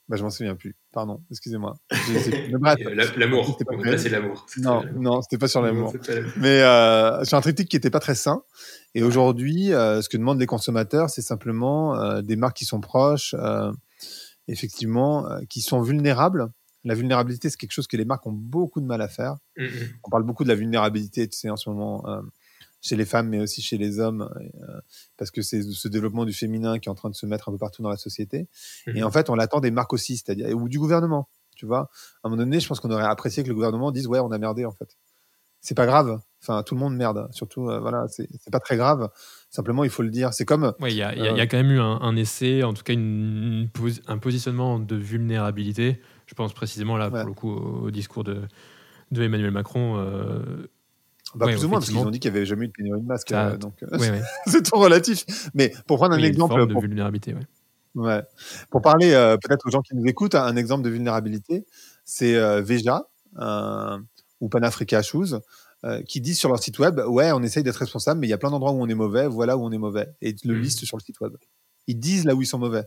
Speaker 1: bah, je m'en souviens plus. Pardon, excusez-moi.
Speaker 5: L'amour. Là, c'est l'amour.
Speaker 1: Non, non, c'était pas sur l'amour. Mais euh, c'est un triptyque qui n'était pas très sain. Et aujourd'hui, euh, ce que demandent les consommateurs, c'est simplement euh, des marques qui sont proches, euh, effectivement, qui sont vulnérables. La vulnérabilité, c'est quelque chose que les marques ont beaucoup de mal à faire.
Speaker 5: Mm, mm.
Speaker 1: On parle beaucoup de la vulnérabilité, tu sais, en ce moment, chez les femmes, mais aussi chez les hommes, euh, parce que c'est ce développement du féminin qui est en train de se mettre un peu partout dans la société. Et
Speaker 5: Mhm.
Speaker 1: en fait, on l'attend des marques aussi, c'est-à-dire ou du gouvernement. Tu vois, à un moment donné, je pense qu'on aurait apprécié que le gouvernement dise ouais, on a merdé en fait. C'est pas grave. Enfin, tout le monde merde. Surtout, euh, voilà, c'est pas très grave. Simplement, il faut le dire. C'est comme
Speaker 2: Ouais, il y, a- y
Speaker 1: Euh,
Speaker 2: il y a quand même eu un, un essai, en tout cas une, un positionnement de vulnérabilité. Je pense précisément là,
Speaker 1: Ouais.
Speaker 2: pour le coup, au, au discours de, de Emmanuel Macron. euh,
Speaker 1: bah, plus ou moins parce qu'ils ont dit qu'il y avait jamais eu de pénurie de masques.
Speaker 2: Ça-
Speaker 1: euh, donc euh, c'est tout relatif. Mais pour prendre un
Speaker 2: une
Speaker 1: exemple,
Speaker 2: forme de
Speaker 1: pour,
Speaker 2: vulnérabilité. Ouais.
Speaker 1: ouais. pour parler euh, peut-être aux gens qui nous écoutent, un exemple de vulnérabilité, c'est euh, Veja ou Panafrica Shoes. qui disent sur leur site web, ouais, on essaye d'être responsable, mais il y a plein d'endroits où on est mauvais, voilà où on est mauvais. Et ils le
Speaker 5: Mhm.
Speaker 1: listent sur le site web. Ils disent là où ils sont mauvais.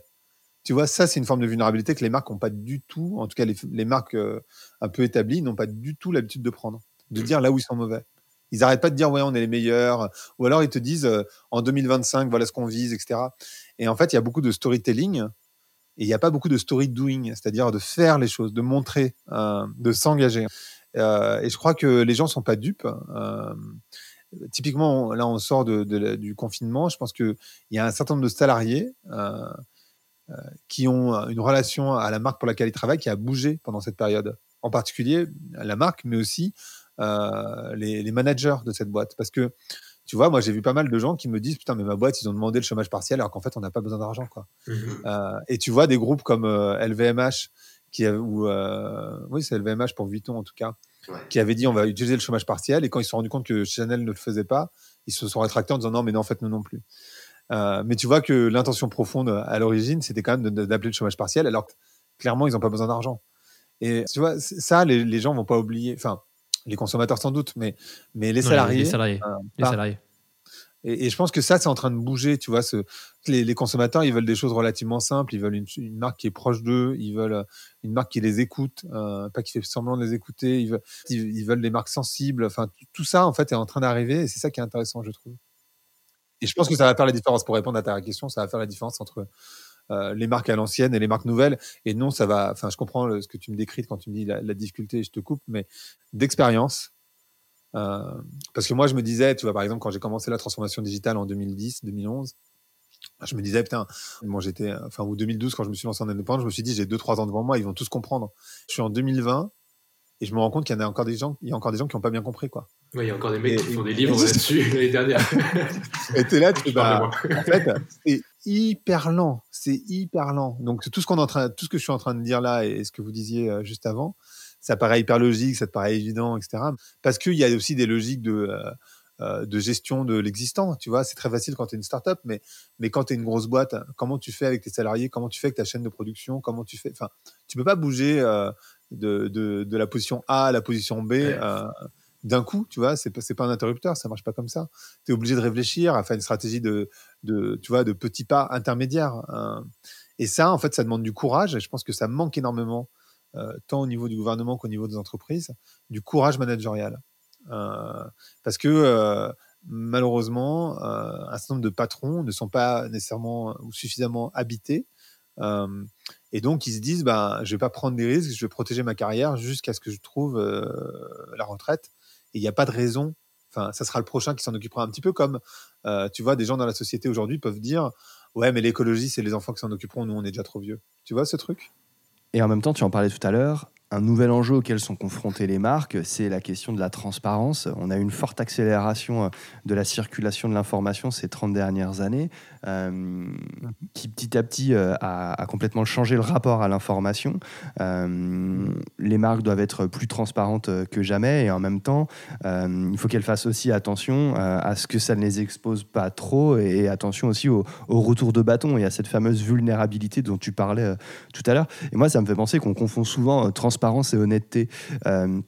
Speaker 1: Tu vois, ça, c'est une forme de vulnérabilité que les marques n'ont pas du tout, en tout cas les, les marques un peu établies, n'ont pas du tout l'habitude de prendre, de dire là où ils sont mauvais. Ils n'arrêtent pas de dire, ouais, on est les meilleurs, ou alors ils te disent, euh, en 2025, voilà ce qu'on vise, etc. Et en fait, il y a beaucoup de storytelling, et il n'y a pas beaucoup de story doing, c'est-à-dire de faire les choses, de montrer, euh, de s'engager. Euh, et je crois que les gens sont pas dupes. Typiquement, là, on sort de, du confinement. Je pense qu'il y a un certain nombre de salariés qui ont une relation à la marque pour laquelle ils travaillent qui a bougé pendant cette période. En particulier la marque, mais aussi les, les managers de cette boîte. Parce que, tu vois, moi, j'ai vu pas mal de gens qui me disent Putain, mais ma boîte, ils ont demandé le chômage partiel alors qu'en fait, on n'a pas besoin d'argent. quoi.
Speaker 5: Mhm.
Speaker 1: Euh, et tu vois des groupes comme euh, LVMH, qui a- ou euh, oui, c'est LVMH pour Vuitton en tout cas,
Speaker 5: Ouais.
Speaker 1: qui avait dit on va utiliser le chômage partiel. Et quand ils se sont rendus compte que Chanel ne le faisait pas, ils se sont rétractés en disant non, mais non, en fait, nous non plus. Euh, mais tu vois que l'intention profonde à l'origine, c'était quand même d'appeler le chômage partiel, alors que clairement, ils n'ont pas besoin d'argent. Et tu vois, ça, les, les gens vont pas oublier. Enfin, les consommateurs sans doute, mais, mais les
Speaker 2: Non,
Speaker 1: salariés.
Speaker 2: Les salariés.
Speaker 1: euh,
Speaker 2: les salariés.
Speaker 1: Et, et je pense que ça, c'est en train de bouger. Tu vois, ce, les, les consommateurs, ils veulent des choses relativement simples. Ils veulent une, une marque qui est proche d'eux. Ils veulent euh, une marque qui les écoute, euh, pas qui fait semblant de les écouter. Ils veulent, ils, ils veulent des marques sensibles. Enfin, tout ça, en fait, est en train d'arriver. Et c'est ça qui est intéressant, je trouve. Et je pense que ça va faire la différence. Pour répondre à ta question, ça va faire la différence entre euh, les marques à l'ancienne et les marques nouvelles. Et non, ça va. Enfin, je comprends ce que tu me décris quand tu me dis la, la difficulté. Je te coupe, mais d'expérience. Euh, parce que moi, je me disais, tu vois, par exemple, quand j'ai commencé la transformation digitale en 2010, 2011, je me disais, putain, bon, j'étais, enfin, ou 2012, quand je me suis lancé en indépendant, je me suis dit, j'ai deux, trois ans devant moi, ils vont tous comprendre. Je suis en 2020 et je me rends compte qu'il y en a encore des gens, il y a encore des gens qui n'ont pas bien compris, quoi.
Speaker 5: Ouais, il y a encore des mecs
Speaker 1: Et-
Speaker 5: qui font des livres là-dessus l'année dernière.
Speaker 1: Et t'es là, tu bah,
Speaker 5: moi.
Speaker 1: en fait, hyper lent. C'est hyper lent. Donc tout ce qu'on est en train, tout ce que je suis en train de dire là et ce que vous disiez euh, juste avant, ça paraît hyper logique, ça te paraît évident, etc. Parce qu'il y a aussi des logiques de euh, euh, de gestion de l'existant. Tu vois, c'est très facile quand tu es une startup, mais mais quand tu es une grosse boîte, comment tu fais avec tes salariés? Comment tu fais avec ta chaîne de production? Comment tu fais? Enfin, tu peux pas bouger euh, de, de, de la position A à la position B.
Speaker 5: Ouais.
Speaker 1: euh, d'un coup, tu vois, c'est pas, pas un interrupteur, ça marche pas comme ça. Tu es obligé de réfléchir à faire une stratégie de, tu vois, de petits pas intermédiaires. hein. Et ça, en fait, ça demande du courage. Et je pense que ça manque énormément, euh, tant au niveau du gouvernement qu'au niveau des entreprises, du courage managérial. Euh, parce que euh, malheureusement, un certain nombre de patrons ne sont pas nécessairement ou suffisamment habités. Et donc, ils se disent, bah, je vais pas prendre des risques, je vais protéger ma carrière jusqu'à ce que je trouve la retraite. Et il n'y a pas de raison. Enfin, ça sera le prochain qui s'en occupera un petit peu comme, euh, tu vois, des gens dans la société aujourd'hui peuvent dire, ouais, mais l'écologie, c'est les enfants qui s'en occuperont, nous, on est déjà trop vieux. Tu vois ce truc?
Speaker 3: Et en même temps, tu en parlais tout à l'heure, un nouvel enjeu auquel sont confrontées les marques, c'est la question de la transparence. On a une forte accélération euh, de la circulation de l'information ces 30 dernières années, euh, qui petit à petit euh, a, complètement changé le rapport à l'information. Les marques doivent être plus transparentes que jamais et en même temps, il faut qu'elles fassent aussi attention à ce que ça ne les expose pas trop et attention aussi au, au retour de bâton et à cette fameuse vulnérabilité dont tu parlais tout à l'heure. Et moi, ça me fait penser qu'on confond souvent euh, transparence et honnêteté. Euh,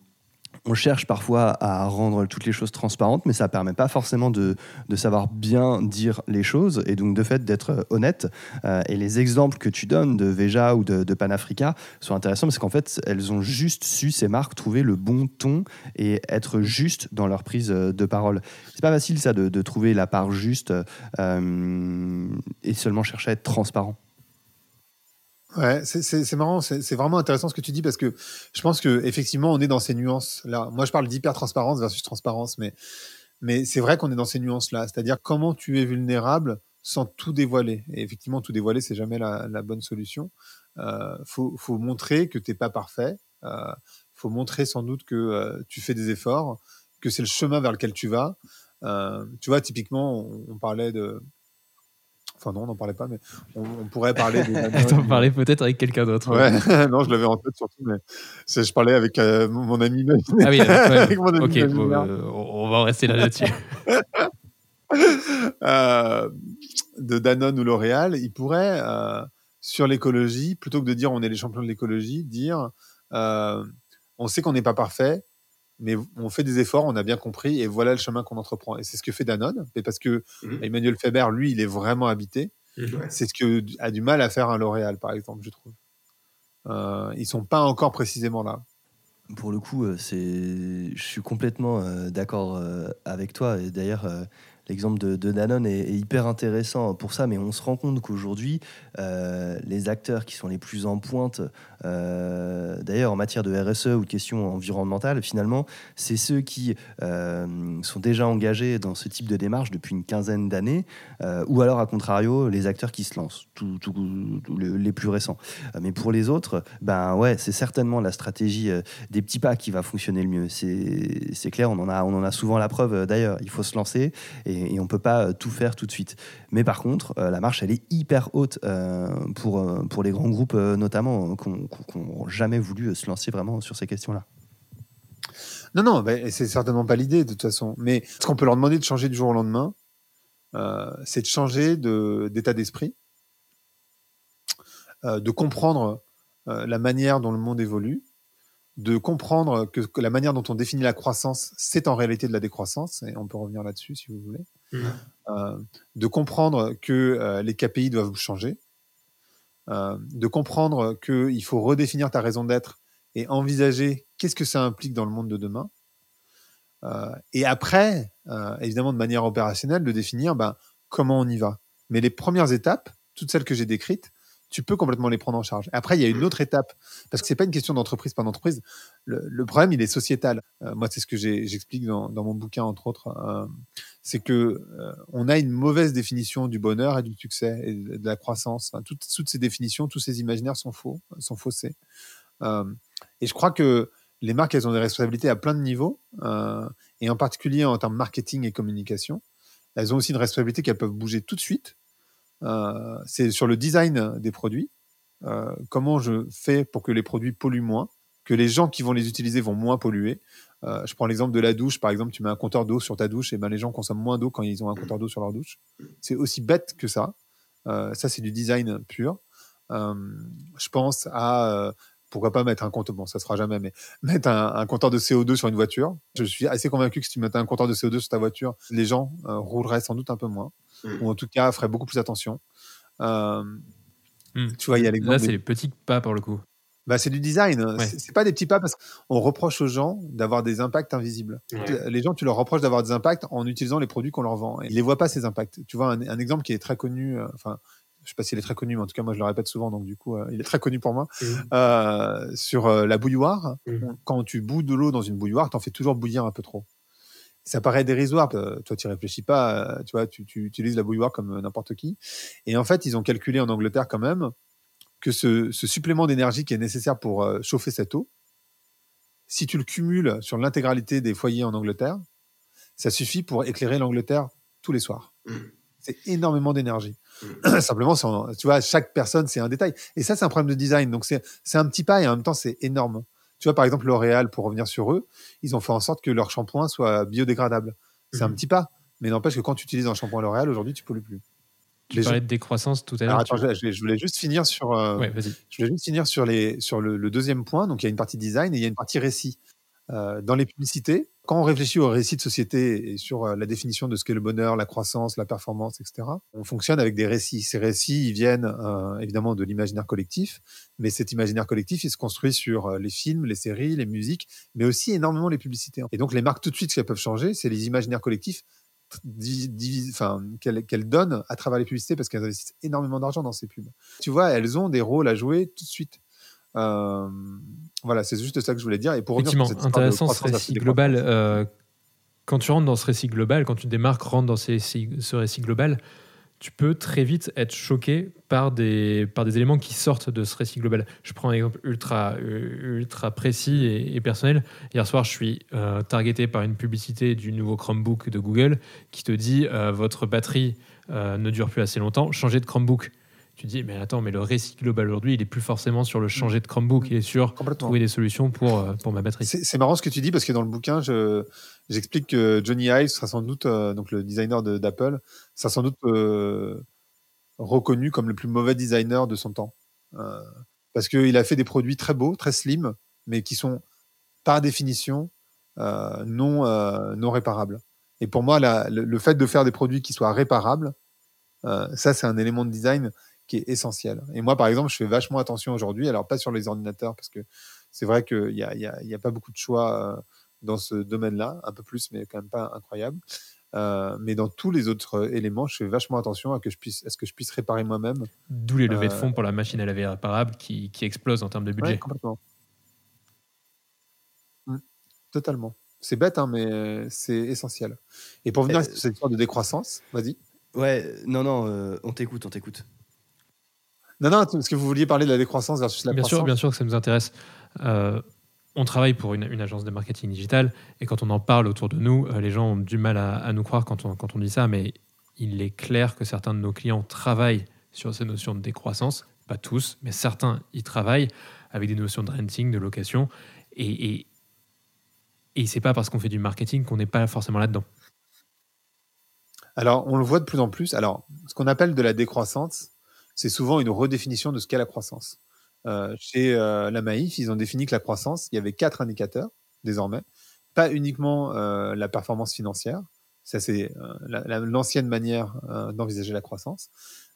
Speaker 3: on cherche parfois à rendre toutes les choses transparentes, mais ça ne permet pas forcément de, de savoir bien dire les choses et donc de fait d'être euh, honnête. Euh, et les exemples que tu donnes de Veja ou de, de Panafrica sont intéressants parce qu'en fait, elles ont juste su, ces marques, trouver le bon ton et être juste dans leur prise de parole. C'est pas facile ça de, trouver la part juste et seulement chercher à être transparent.
Speaker 1: Ouais, c'est- marrant, c'est vraiment intéressant ce que tu dis parce que je pense que effectivement on est dans ces nuances là. Moi je parle d'hyper transparence versus transparence, mais c'est vrai qu'on est dans ces nuances là, c'est-à-dire comment tu es vulnérable sans tout dévoiler. Et effectivement tout dévoiler c'est jamais la, bonne solution. Euh, faut montrer que t'es pas parfait. Euh, faut montrer sans doute que euh, tu fais des efforts, que c'est le chemin vers lequel tu vas. Euh, tu vois typiquement on parlait de Enfin non, on n'en parlait pas, mais on, on pourrait parler.
Speaker 2: T'en parlais peut-être avec quelqu'un d'autre.
Speaker 1: Ouais, non, je l'avais en tête surtout, mais je parlais avec euh, mon ami.
Speaker 2: Ah oui,
Speaker 1: avec mon ami
Speaker 2: ok, bon, euh, on va en rester là là-dessus.
Speaker 1: Euh, de Danone ou L'Oréal, ils pourraient, sur l'écologie, plutôt que de dire on est les champions de l'écologie, dire on sait qu'on n'est pas parfait, mais on fait des efforts, on a bien compris, et voilà le chemin qu'on entreprend. Et c'est ce que fait Danone, mais parce que
Speaker 5: Mhm.
Speaker 1: Emmanuel Faber, lui, il est vraiment habité.
Speaker 5: Ouais.
Speaker 1: C'est ce que a du mal à faire un L'Oréal, par exemple, je trouve. Euh, ils sont pas encore précisément là.
Speaker 3: Pour le coup, euh, c'est, je suis complètement euh, d'accord euh, avec toi. Et d'ailleurs, euh, l'exemple de, Danone est, hyper intéressant pour ça. Mais on se rend compte qu'aujourd'hui, euh, les acteurs qui sont les plus en pointe, euh, d'ailleurs en matière de RSE ou de questions environnementales, finalement, c'est ceux qui euh, sont déjà engagés dans ce type de démarche depuis une quinzaine d'années, ou alors, à contrario, les acteurs qui se lancent, les plus récents. Mais pour les autres, ben ouais, c'est certainement la stratégie des petits pas qui va fonctionner le mieux. C'est clair, on en, a, on en a souvent la preuve d'ailleurs. Il faut se lancer et on ne peut pas euh, tout faire tout de suite. Mais par contre, euh, la marche, elle est hyper haute euh, pour, pour les grands groupes notamment, euh, qui n'ont jamais voulu se lancer vraiment sur ces questions-là.
Speaker 1: Non, non, ben, c'est certainement pas l'idée de toute façon. Mais ce qu'on peut leur demander de changer du jour au lendemain, c'est de changer d'état d'esprit, de comprendre la manière dont le monde évolue, de comprendre que, que la manière dont on définit la croissance, c'est en réalité de la décroissance, et on peut revenir là-dessus si vous voulez.
Speaker 5: Mhm.
Speaker 1: Euh, de comprendre que euh, les KPI doivent changer, euh, de comprendre qu'il faut redéfinir ta raison d'être et envisager qu'est-ce que ça implique dans le monde de demain. Et après, évidemment, de manière opérationnelle, de définir ben, comment on y va. Mais les premières étapes, toutes celles que j'ai décrites, tu peux complètement les prendre en charge. Après, il y a une autre étape, parce que c'est pas une question d'entreprise par d'entreprise. Le, problème, il est sociétal. Euh, moi, c'est ce que j'explique dans, mon bouquin, entre autres. Euh, c'est que euh, on a une mauvaise définition du bonheur et du succès et de, la croissance. Toutes, toutes ces définitions, tous ces imaginaires sont faux, sont faussés. Euh, et je crois que les marques, elles ont des responsabilités à plein de niveaux, et en particulier en termes marketing et communication. Elles ont aussi une responsabilité qu'elles peuvent bouger tout de suite euh, c'est sur le design des produits. Euh, comment je fais pour que les produits polluent moins, que les gens qui vont les utiliser vont moins polluer. Euh, je prends l'exemple de la douche, par exemple, tu mets un compteur d'eau sur ta douche, et ben les gens consomment moins d'eau quand ils ont un compteur d'eau sur leur douche. C'est aussi bête que ça. Euh, ça, c'est du design pur. Euh, je pense à euh, pourquoi pas mettre un compteur, bon, ça se fera jamais, mais mettre un, un, compteur de CO2 sur une voiture. Je suis assez convaincu que si tu mettais un compteur de CO2 sur ta voiture, les gens euh, rouleraient sans doute un peu moins, mmh. ou en tout cas feraient beaucoup plus attention. Euh,
Speaker 2: mmh. Tu vois, il y a l'exemple. Là, c'est des... les petits pas pour le coup.
Speaker 1: Bah, c'est du design. Ouais. C'est pas des petits pas parce qu'on reproche aux gens d'avoir des impacts invisibles. Ouais. Les gens, tu leur reproches d'avoir des impacts en utilisant les produits qu'on leur vend. Ils les voient pas ces impacts. Tu vois un, un exemple qui est très connu. Euh, enfin, je sais pas s'il est très connu, mais en tout cas, moi, je le répète souvent, donc du coup, euh, il est très connu pour moi. Mmh. Euh, sur euh, la bouilloire, mmh. quand tu bouilles de l'eau dans une bouilloire, tu en fais toujours bouillir un peu trop. Ça paraît dérisoire. Toi, tu réfléchis pas. Tu vois, tu, tu utilises la bouilloire comme n'importe qui. Et en fait, ils ont calculé en Angleterre quand même que ce, ce supplément d'énergie qui est nécessaire pour chauffer cette eau, si tu le cumules sur l'intégralité des foyers en Angleterre, ça suffit pour éclairer l'Angleterre tous les soirs. Mmh. C'est énormément d'énergie. Mmh. Simplement, tu vois, chaque personne, c'est un détail. Et ça, c'est un problème de design. Donc, c'est un petit pas et en même temps, c'est énorme. Tu vois, par exemple, L'Oréal, pour revenir sur eux, ils ont fait en sorte que leur shampoing soit biodégradable. C'est mmh. un petit pas. Mais n'empêche que quand tu utilises un shampoing L'Oréal, aujourd'hui, tu pollues plus.
Speaker 2: Tu parlais de décroissance tout à l'heure.
Speaker 1: Tu... je, je, voulais juste finir sur. Euh,
Speaker 2: ouais,
Speaker 1: je voulais juste finir sur les sur le, le, deuxième point. Donc il y a une partie design et il y a une partie récit. Euh, dans les publicités, quand on réfléchit au récit de société et sur euh, la définition de ce qu'est le bonheur, la croissance, la performance, etc., on fonctionne avec des récits. Ces récits, ils viennent euh, évidemment de l'imaginaire collectif, mais cet imaginaire collectif, il se construit sur euh, les films, les séries, les musiques, mais aussi énormément les publicités. Et donc les marques tout de suite, ce qu'elles peuvent changer, c'est les imaginaires collectifs qu'elles qu donnent à travers les publicités parce qu'elles investissent énormément d'argent dans ces pubs. Tu vois, elles ont des rôles à jouer tout de suite. Euh, voilà, c'est juste ça que je voulais dire. Et pour
Speaker 2: Effectivement, intéressant ce récit global. Euh, quand tu rentres dans ce récit global, quand tu démarques, rentres dans ces, ce récit global, tu peux très vite être choqué par des, par des éléments qui sortent de ce récit global. Je prends un exemple ultra, ultra précis et, et personnel. Hier soir, je suis euh, targeté par une publicité du nouveau Chromebook de Google qui te dit euh, votre batterie euh, ne dure plus assez longtemps, changez de Chromebook. Tu dis, mais attends, mais le récit global aujourd'hui, il est plus forcément sur le changer de Chromebook, il est sur trouver des solutions pour, euh, pour ma batterie.
Speaker 1: C'est marrant ce que tu dis parce que dans le bouquin, j'explique que Johnny Ive sera sans doute, euh, donc le designer d'Apple, sera sans doute euh, reconnu comme le plus mauvais designer de son temps. Euh, parce qu'il a fait des produits très beaux, très slim, mais qui sont par définition non, non réparables. Et pour moi, la, le, le, fait de faire des produits qui soient réparables, ça, c'est un élément de design qui est essentiel. Et moi, par exemple, je fais vachement attention aujourd'hui, alors pas sur les ordinateurs, parce que c'est vrai qu'il n'y a, y a, y a, pas beaucoup de choix euh, dans ce domaine-là, un peu plus, mais quand même pas incroyable. Euh, mais dans tous les autres éléments, je fais vachement attention à, que je puisse, à ce que je puisse réparer moi-même.
Speaker 2: D'où les levées de fonds pour la machine à laver réparable qui, qui explosent en termes de budget.
Speaker 1: Ouais, complètement. Mmh, totalement. C'est bête, hein, mais c'est essentiel. Et pour venir euh, à cette histoire de décroissance, vas-y.
Speaker 3: Ouais, non, non, euh, on t'écoute, on t'écoute.
Speaker 1: Non, non, parce que vous vouliez parler de la décroissance versus la
Speaker 2: bien
Speaker 1: croissance.
Speaker 2: Sûr, bien sûr que ça nous intéresse. Euh, on travaille pour une, une, agence de marketing digital et quand on en parle autour de nous, euh, les gens ont du mal à, à, nous croire quand on, quand on dit ça, mais il est clair que certains de nos clients travaillent sur ces notions de décroissance. Pas tous, mais certains y travaillent avec des notions de renting, de location. Et, et, et c'est pas parce qu'on fait du marketing qu'on n'est pas forcément là-dedans.
Speaker 1: Alors, on le voit de plus en plus. Alors, ce qu'on appelle de la décroissance, c'est souvent une redéfinition de ce qu'est la croissance. Euh, chez euh, la Maïf, ils ont défini que la croissance, il y avait quatre indicateurs désormais, pas uniquement euh, la performance financière, ça c'est l'ancienne manière d'envisager la croissance,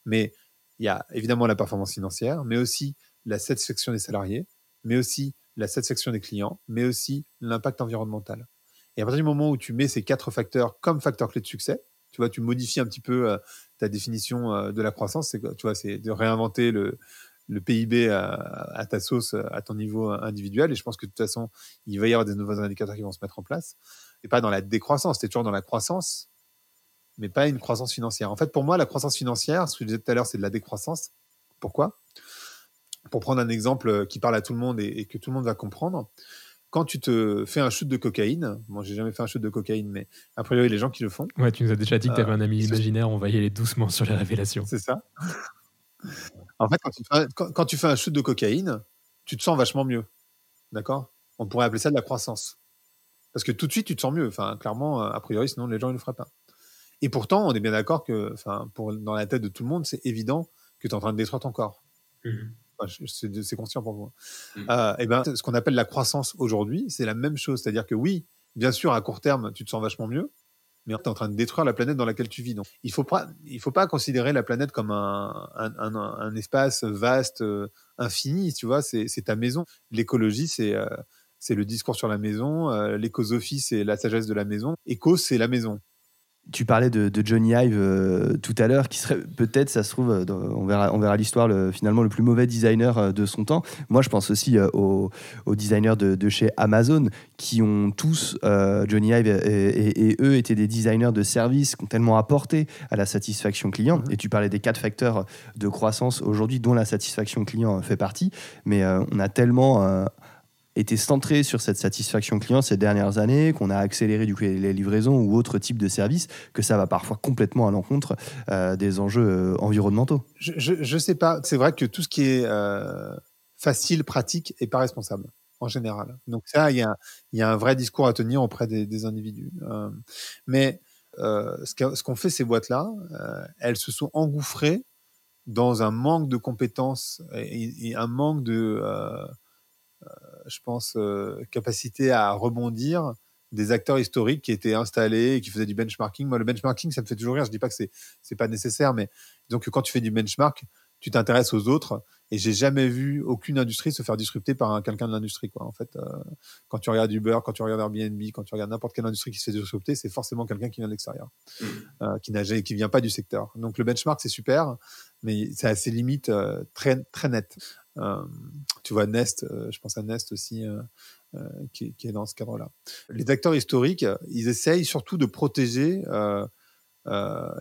Speaker 1: mais il y a évidemment la performance financière, mais aussi la satisfaction des salariés, mais aussi la satisfaction des clients, mais aussi l'impact environnemental. Et à partir du moment où tu mets ces quatre facteurs comme facteurs clés de succès, tu vois, tu modifies un petit peu ta définition euh, de la croissance. C'est, tu vois, c'est de réinventer le, le PIB à, ta sauce, à ton niveau individuel. Et je pense que de toute façon, il va y avoir des nouveaux indicateurs qui vont se mettre en place. Et pas dans la décroissance, tu toujours dans la croissance, mais pas une croissance financière. En fait, pour moi, la croissance financière, ce que je disais tout à l'heure, c'est de la décroissance. Pourquoi? Pour prendre un exemple qui parle à tout le monde et, que tout le monde va comprendre. Quand tu te fais un shoot de cocaïne, bon, j'ai jamais fait un shoot de cocaïne, mais a priori, les gens qui le font,
Speaker 2: Ouais, tu nous as déjà dit que tu avais
Speaker 1: Euh,
Speaker 2: un ami
Speaker 1: c'est-
Speaker 2: imaginaire, on va y aller doucement sur les révélations.
Speaker 1: c'est ça. en fait, quand tu, fais un, quand- quand tu fais un shoot de cocaïne, tu te sens vachement mieux. D'accord? On pourrait appeler ça de la croissance. Parce que tout de suite, tu te sens mieux. Enfin, clairement, euh, a priori, sinon les gens ne le feraient pas. Et pourtant, on est bien d'accord que, enfin, pour, dans la tête de tout le monde, c'est évident que tu es en train de détruire ton corps.
Speaker 5: Mhm.
Speaker 1: Enfin, c'est conscient pour moi.
Speaker 5: Mm.
Speaker 1: Euh, et ben, ce qu'on appelle la croissance aujourd'hui, c'est la même chose. C'est-à-dire que oui, bien sûr, à court terme, tu te sens vachement mieux, mais tu es en train de détruire la planète dans laquelle tu vis. Donc, il faut pas, il faut pas considérer la planète comme un, un, un- un espace vaste, euh, infini. Tu vois, c'est c'est ta maison. L'écologie, c'est euh, c'est le discours sur la maison. L'écosophie, c'est la sagesse de la maison. Éco, c'est la maison.
Speaker 3: Tu parlais de, de Johnny Ive euh, tout à l'heure, qui serait peut-être, ça se trouve, euh, dans- on verra, on verra l'histoire, le- finalement le plus mauvais designer euh, de son temps. Moi, je pense aussi euh, aux, aux designers de, de chez Amazon, qui ont tous, Johnny Ive et, et- et eux, étaient des designers de services qui ont tellement apporté à la satisfaction client. Et tu parlais des quatre facteurs de croissance aujourd'hui, dont la satisfaction client fait partie. Mais on a tellement été centré sur cette satisfaction client ces dernières années, qu'on a accéléré du coup les livraisons ou autres types de services, que ça va parfois complètement à l'encontre euh, des enjeux euh, environnementaux.
Speaker 1: Je, je sais pas. C'est vrai que tout ce qui est euh, facile, pratique, est pas responsable en général. Donc ça, il y a, un vrai discours à tenir auprès des, individus. Mais ce qu'ont fait ces boîtes-là, elles se sont engouffrées dans un manque de compétences et, un manque de, je pense, euh, capacité à rebondir des acteurs historiques qui étaient installés et qui faisaient du benchmarking. Moi, le benchmarking, ça me fait toujours rire. Je dis pas que c'est c'est pas nécessaire, mais donc quand tu fais du benchmark, tu t'intéresses aux autres. Et j'ai jamais vu aucune industrie se faire disrupter par un- quelqu'un de l'industrie. Quoi. En fait, euh, quand tu regardes Uber, quand tu regardes Airbnb, quand tu regardes n'importe quelle industrie qui se fait disrupter, c'est forcément quelqu'un qui vient de l'extérieur,
Speaker 5: Mhm.
Speaker 1: euh, qui n'a qui vient pas du secteur. Donc le benchmark c'est super, mais c'est à ses limites euh, très très nettes. Euh, tu vois Nest, euh, je pense à Nest aussi. euh, qui, qui est dans ce cadre-là. Les acteurs historiques, ils essayent surtout de protéger euh,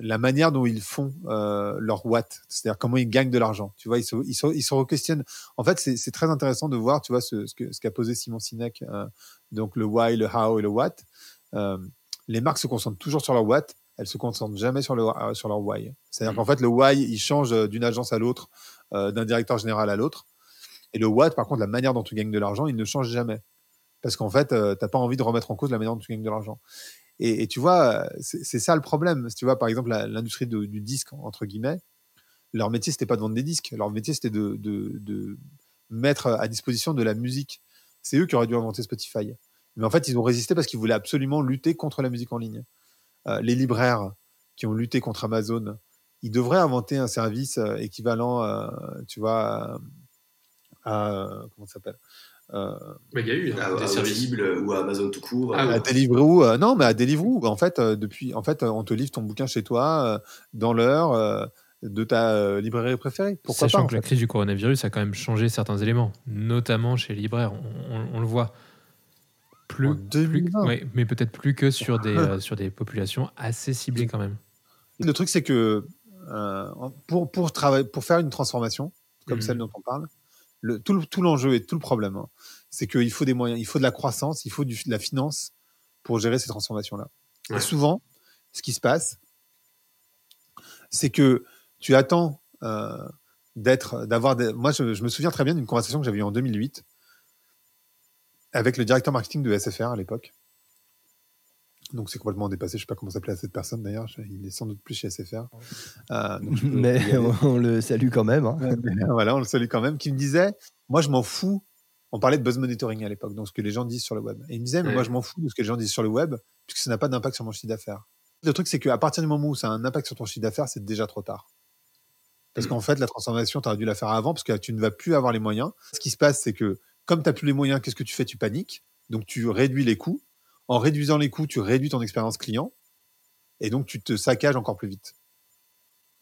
Speaker 1: la manière dont ils font euh, leur watt, c'est-à-dire comment ils gagnent de l'argent. Tu vois, ils se, ils se, ils se re-questionnent. En fait, c'est très intéressant de voir, tu vois, ce, ce que- ce qu'a posé Simon Sinek, euh, donc le why, le how et le what. Les marques se concentrent toujours sur leur what, elles se concentrent jamais sur, le, sur leur why. C'est-à-dire
Speaker 5: Mhm.
Speaker 1: qu'en fait, le why, il change d'une agence à l'autre, euh, d'un directeur général à l'autre. Et le what, par contre, la manière dont tu gagnes de l'argent, il ne change jamais. Parce qu'en fait, euh, t'as pas envie de remettre en cause la manière dont tu gagnes de l'argent. Et, tu vois, c'est ça le problème. Tu vois, par exemple, l'industrie du disque, entre guillemets, leur métier, c'était pas de vendre des disques. Leur métier, c'était de, de, de mettre à disposition de la musique. C'est eux qui auraient dû inventer Spotify. Mais en fait, ils ont résisté parce qu'ils voulaient absolument lutter contre la musique en ligne. Euh, les libraires qui ont lutté contre Amazon, ils devraient inventer un service euh, équivalent, euh, tu vois, à, à- comment ça s'appelle Euh,
Speaker 5: Mais il y a eu hein,
Speaker 4: à,
Speaker 5: des
Speaker 4: à
Speaker 5: services.
Speaker 4: Ou à Amazon tout court.
Speaker 5: Ah ouais.
Speaker 1: à Deliveroo, euh, non, mais à Deliveroo, en fait, euh, depuis, en fait, on te livre ton bouquin chez toi euh, dans l'heure euh, de ta euh, librairie préférée. Pourquoi
Speaker 2: Sachant
Speaker 1: pas
Speaker 2: que la
Speaker 1: fait
Speaker 2: crise du coronavirus a quand même changé certains éléments, notamment chez les libraires. On, on- on le voit. Plus,
Speaker 1: En
Speaker 2: plus-
Speaker 1: 2020.
Speaker 2: ouais, mais peut-être plus que sur des, euh, sur des populations assez ciblées quand même.
Speaker 1: Le truc, c'est que euh, pour, pour, travailler, pour faire une transformation comme
Speaker 5: Mhm.
Speaker 1: celle dont on parle, le, tout, tout l'enjeu et tout le problème, hein, c'est qu'il faut des moyens, il faut de la croissance, il faut du- de la finance pour gérer ces transformations-là. Et souvent, ce qui se passe, c'est que tu attends euh, d'être, d'avoir. des- Moi, je, je me souviens très bien d'une conversation que j'avais eue en 2008 avec le directeur marketing de SFR à l'époque. Donc c'est complètement dépassé. Je sais pas comment s'appelait cette personne d'ailleurs. Il est sans doute plus chez SFR. Euh, donc je peux-
Speaker 3: Mais on le salue quand même. hein.
Speaker 1: voilà, on le salue quand même. Qui me disait, moi je m'en fous. On parlait de buzz monitoring à l'époque, donc ce que les gens disent sur le web. Et il me disait, mais moi je m'en fous de ce que les gens disent sur le web, puisque ça n'a pas d'impact sur mon chiffre d'affaires. Le truc, c'est qu'à partir du moment où ça a un impact sur ton chiffre d'affaires, c'est déjà trop tard. Parce qu'en fait, la transformation, tu aurais dû la faire avant, parce que tu ne vas plus avoir les moyens. Ce qui se passe, c'est que comme tu n'as plus les moyens, qu'est-ce que tu fais Tu paniques. Donc tu réduis les coûts. En réduisant les coûts, tu réduis ton expérience client. Et donc tu te saccages encore plus vite.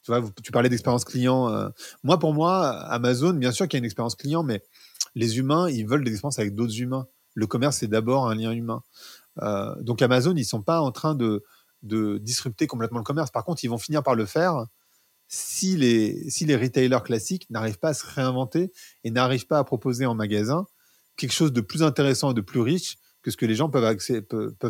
Speaker 1: Tu vois, tu parlais d'expérience client. euh, Moi, pour moi, Amazon, bien sûr qu'il y a une expérience client, mais les humains, ils veulent des expériences avec d'autres humains. Le commerce, c'est d'abord un lien humain. Euh, donc Amazon, ils sont pas en train de, de disrupter complètement le commerce. Par contre, ils vont finir par le faire si les, si les retailers classiques n'arrivent pas à se réinventer et n'arrivent pas à proposer en magasin quelque chose de plus intéressant et de plus riche que ce que les gens peuvent,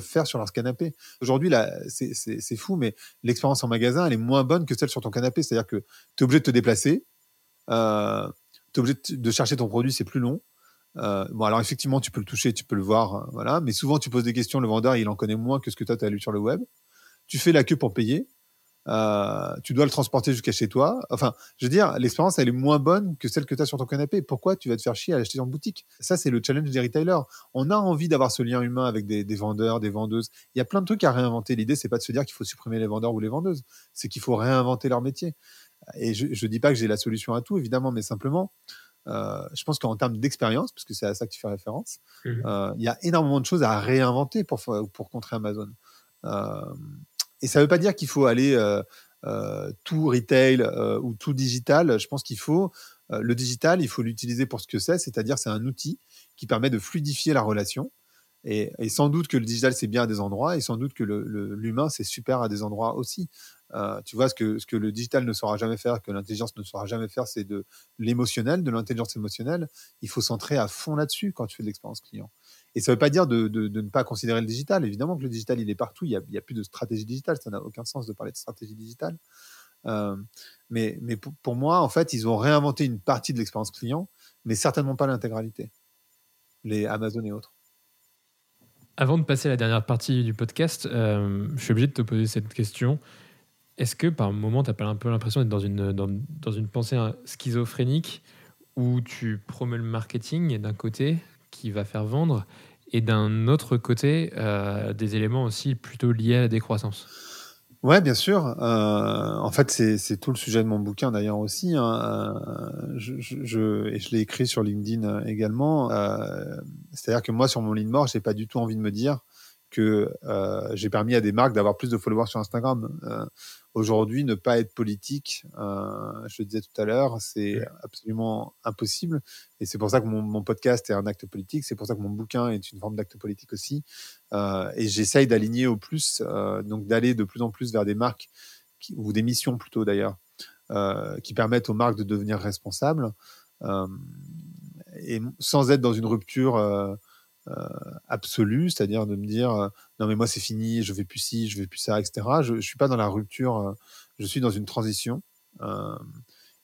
Speaker 1: faire sur leur canapé. Aujourd'hui, là, c'est- fou, mais l'expérience en magasin, elle est moins bonne que celle sur ton canapé. C'est-à-dire que tu es obligé de te déplacer, euh, tu es obligé de, de chercher ton produit, c'est plus long. Euh, bon, alors effectivement, tu peux le toucher, tu peux le voir, euh, voilà. Mais souvent, tu poses des questions, le vendeur, il en connaît moins que ce que toi, tu as lu sur le web. Tu fais la queue pour payer. Euh, tu dois le transporter jusqu'à chez toi. Enfin, je veux dire, l'expérience, elle est moins bonne que celle que tu as sur ton canapé. Pourquoi tu vas te faire chier à l'acheter en boutique? Ça, c'est le challenge des retailers. On a envie d'avoir ce lien humain avec des, des vendeurs, des vendeuses. Il y a plein de trucs à réinventer. L'idée, c'est pas de se dire qu'il faut supprimer les vendeurs ou les vendeuses. C'est qu'il faut réinventer leur métier. Et je ne dis pas que j'ai la solution à tout, évidemment, mais simplement, euh, je pense qu'en termes d'expérience, parce que c'est à ça que tu fais référence,
Speaker 5: Mhm.
Speaker 1: euh, il y a énormément de choses à réinventer pour, pour contrer Amazon. Euh, et ça ne veut pas dire qu'il faut aller euh, euh, tout retail euh, ou tout digital. Je pense qu'il faut le digital, il faut l'utiliser pour ce que c'est, c'est-à-dire c'est un outil qui permet de fluidifier la relation. Et, sans doute que le digital c'est bien à des endroits, et sans doute que l'humain c'est super à des endroits aussi. Tu vois ce que, ce que le digital ne saura jamais faire, que l'intelligence ne saura jamais faire, c'est de l'émotionnel, de l'intelligence émotionnelle. Il faut centrer à fond là-dessus quand tu fais de l'expérience client. Et ça ne veut pas dire de, ne pas considérer le digital. Évidemment que le digital, il est partout. Il n'y a, plus de stratégie digitale. Ça n'a aucun sens de parler de stratégie digitale. Euh, mais pour moi, en fait, ils ont réinventé une partie de l'expérience client, mais certainement pas l'intégralité. Les Amazon et autres.
Speaker 2: Avant de passer à la dernière partie du podcast, euh, je suis obligé de te poser cette question. Est-ce que par moment, tu n'as pas un peu l'impression d'être dans une, dans, dans une pensée hein, schizophrénique où tu promets le marketing d'un côté qui va faire vendre et d'un autre côté euh, des éléments aussi plutôt liés à la décroissance
Speaker 1: Ouais, bien sûr. Euh, en fait, c'est tout le sujet de mon bouquin d'ailleurs aussi. hein. Euh, je, et je l'ai écrit sur LinkedIn également. C'est-à-dire que moi, sur mon ligne mort, j'ai pas du tout envie de me dire que j'ai permis à des marques d'avoir plus de followers sur Instagram. Aujourd'hui, ne pas être politique, euh, je le disais tout à l'heure, c'est absolument impossible. Et c'est pour ça que mon, mon podcast est un acte politique. C'est pour ça que mon bouquin est une forme d'acte politique aussi. Euh, et j'essaye d'aligner au plus, euh, donc d'aller de plus en plus vers des marques qui- ou des missions plutôt d'ailleurs, euh, qui permettent aux marques de devenir responsables euh, et sans être dans une rupture euh, absolue, c'est-à-dire de me dire euh, non mais moi c'est fini, je vais plus ci, je vais plus ça, etc. Je, je suis pas dans la rupture, euh, je suis dans une transition. euh,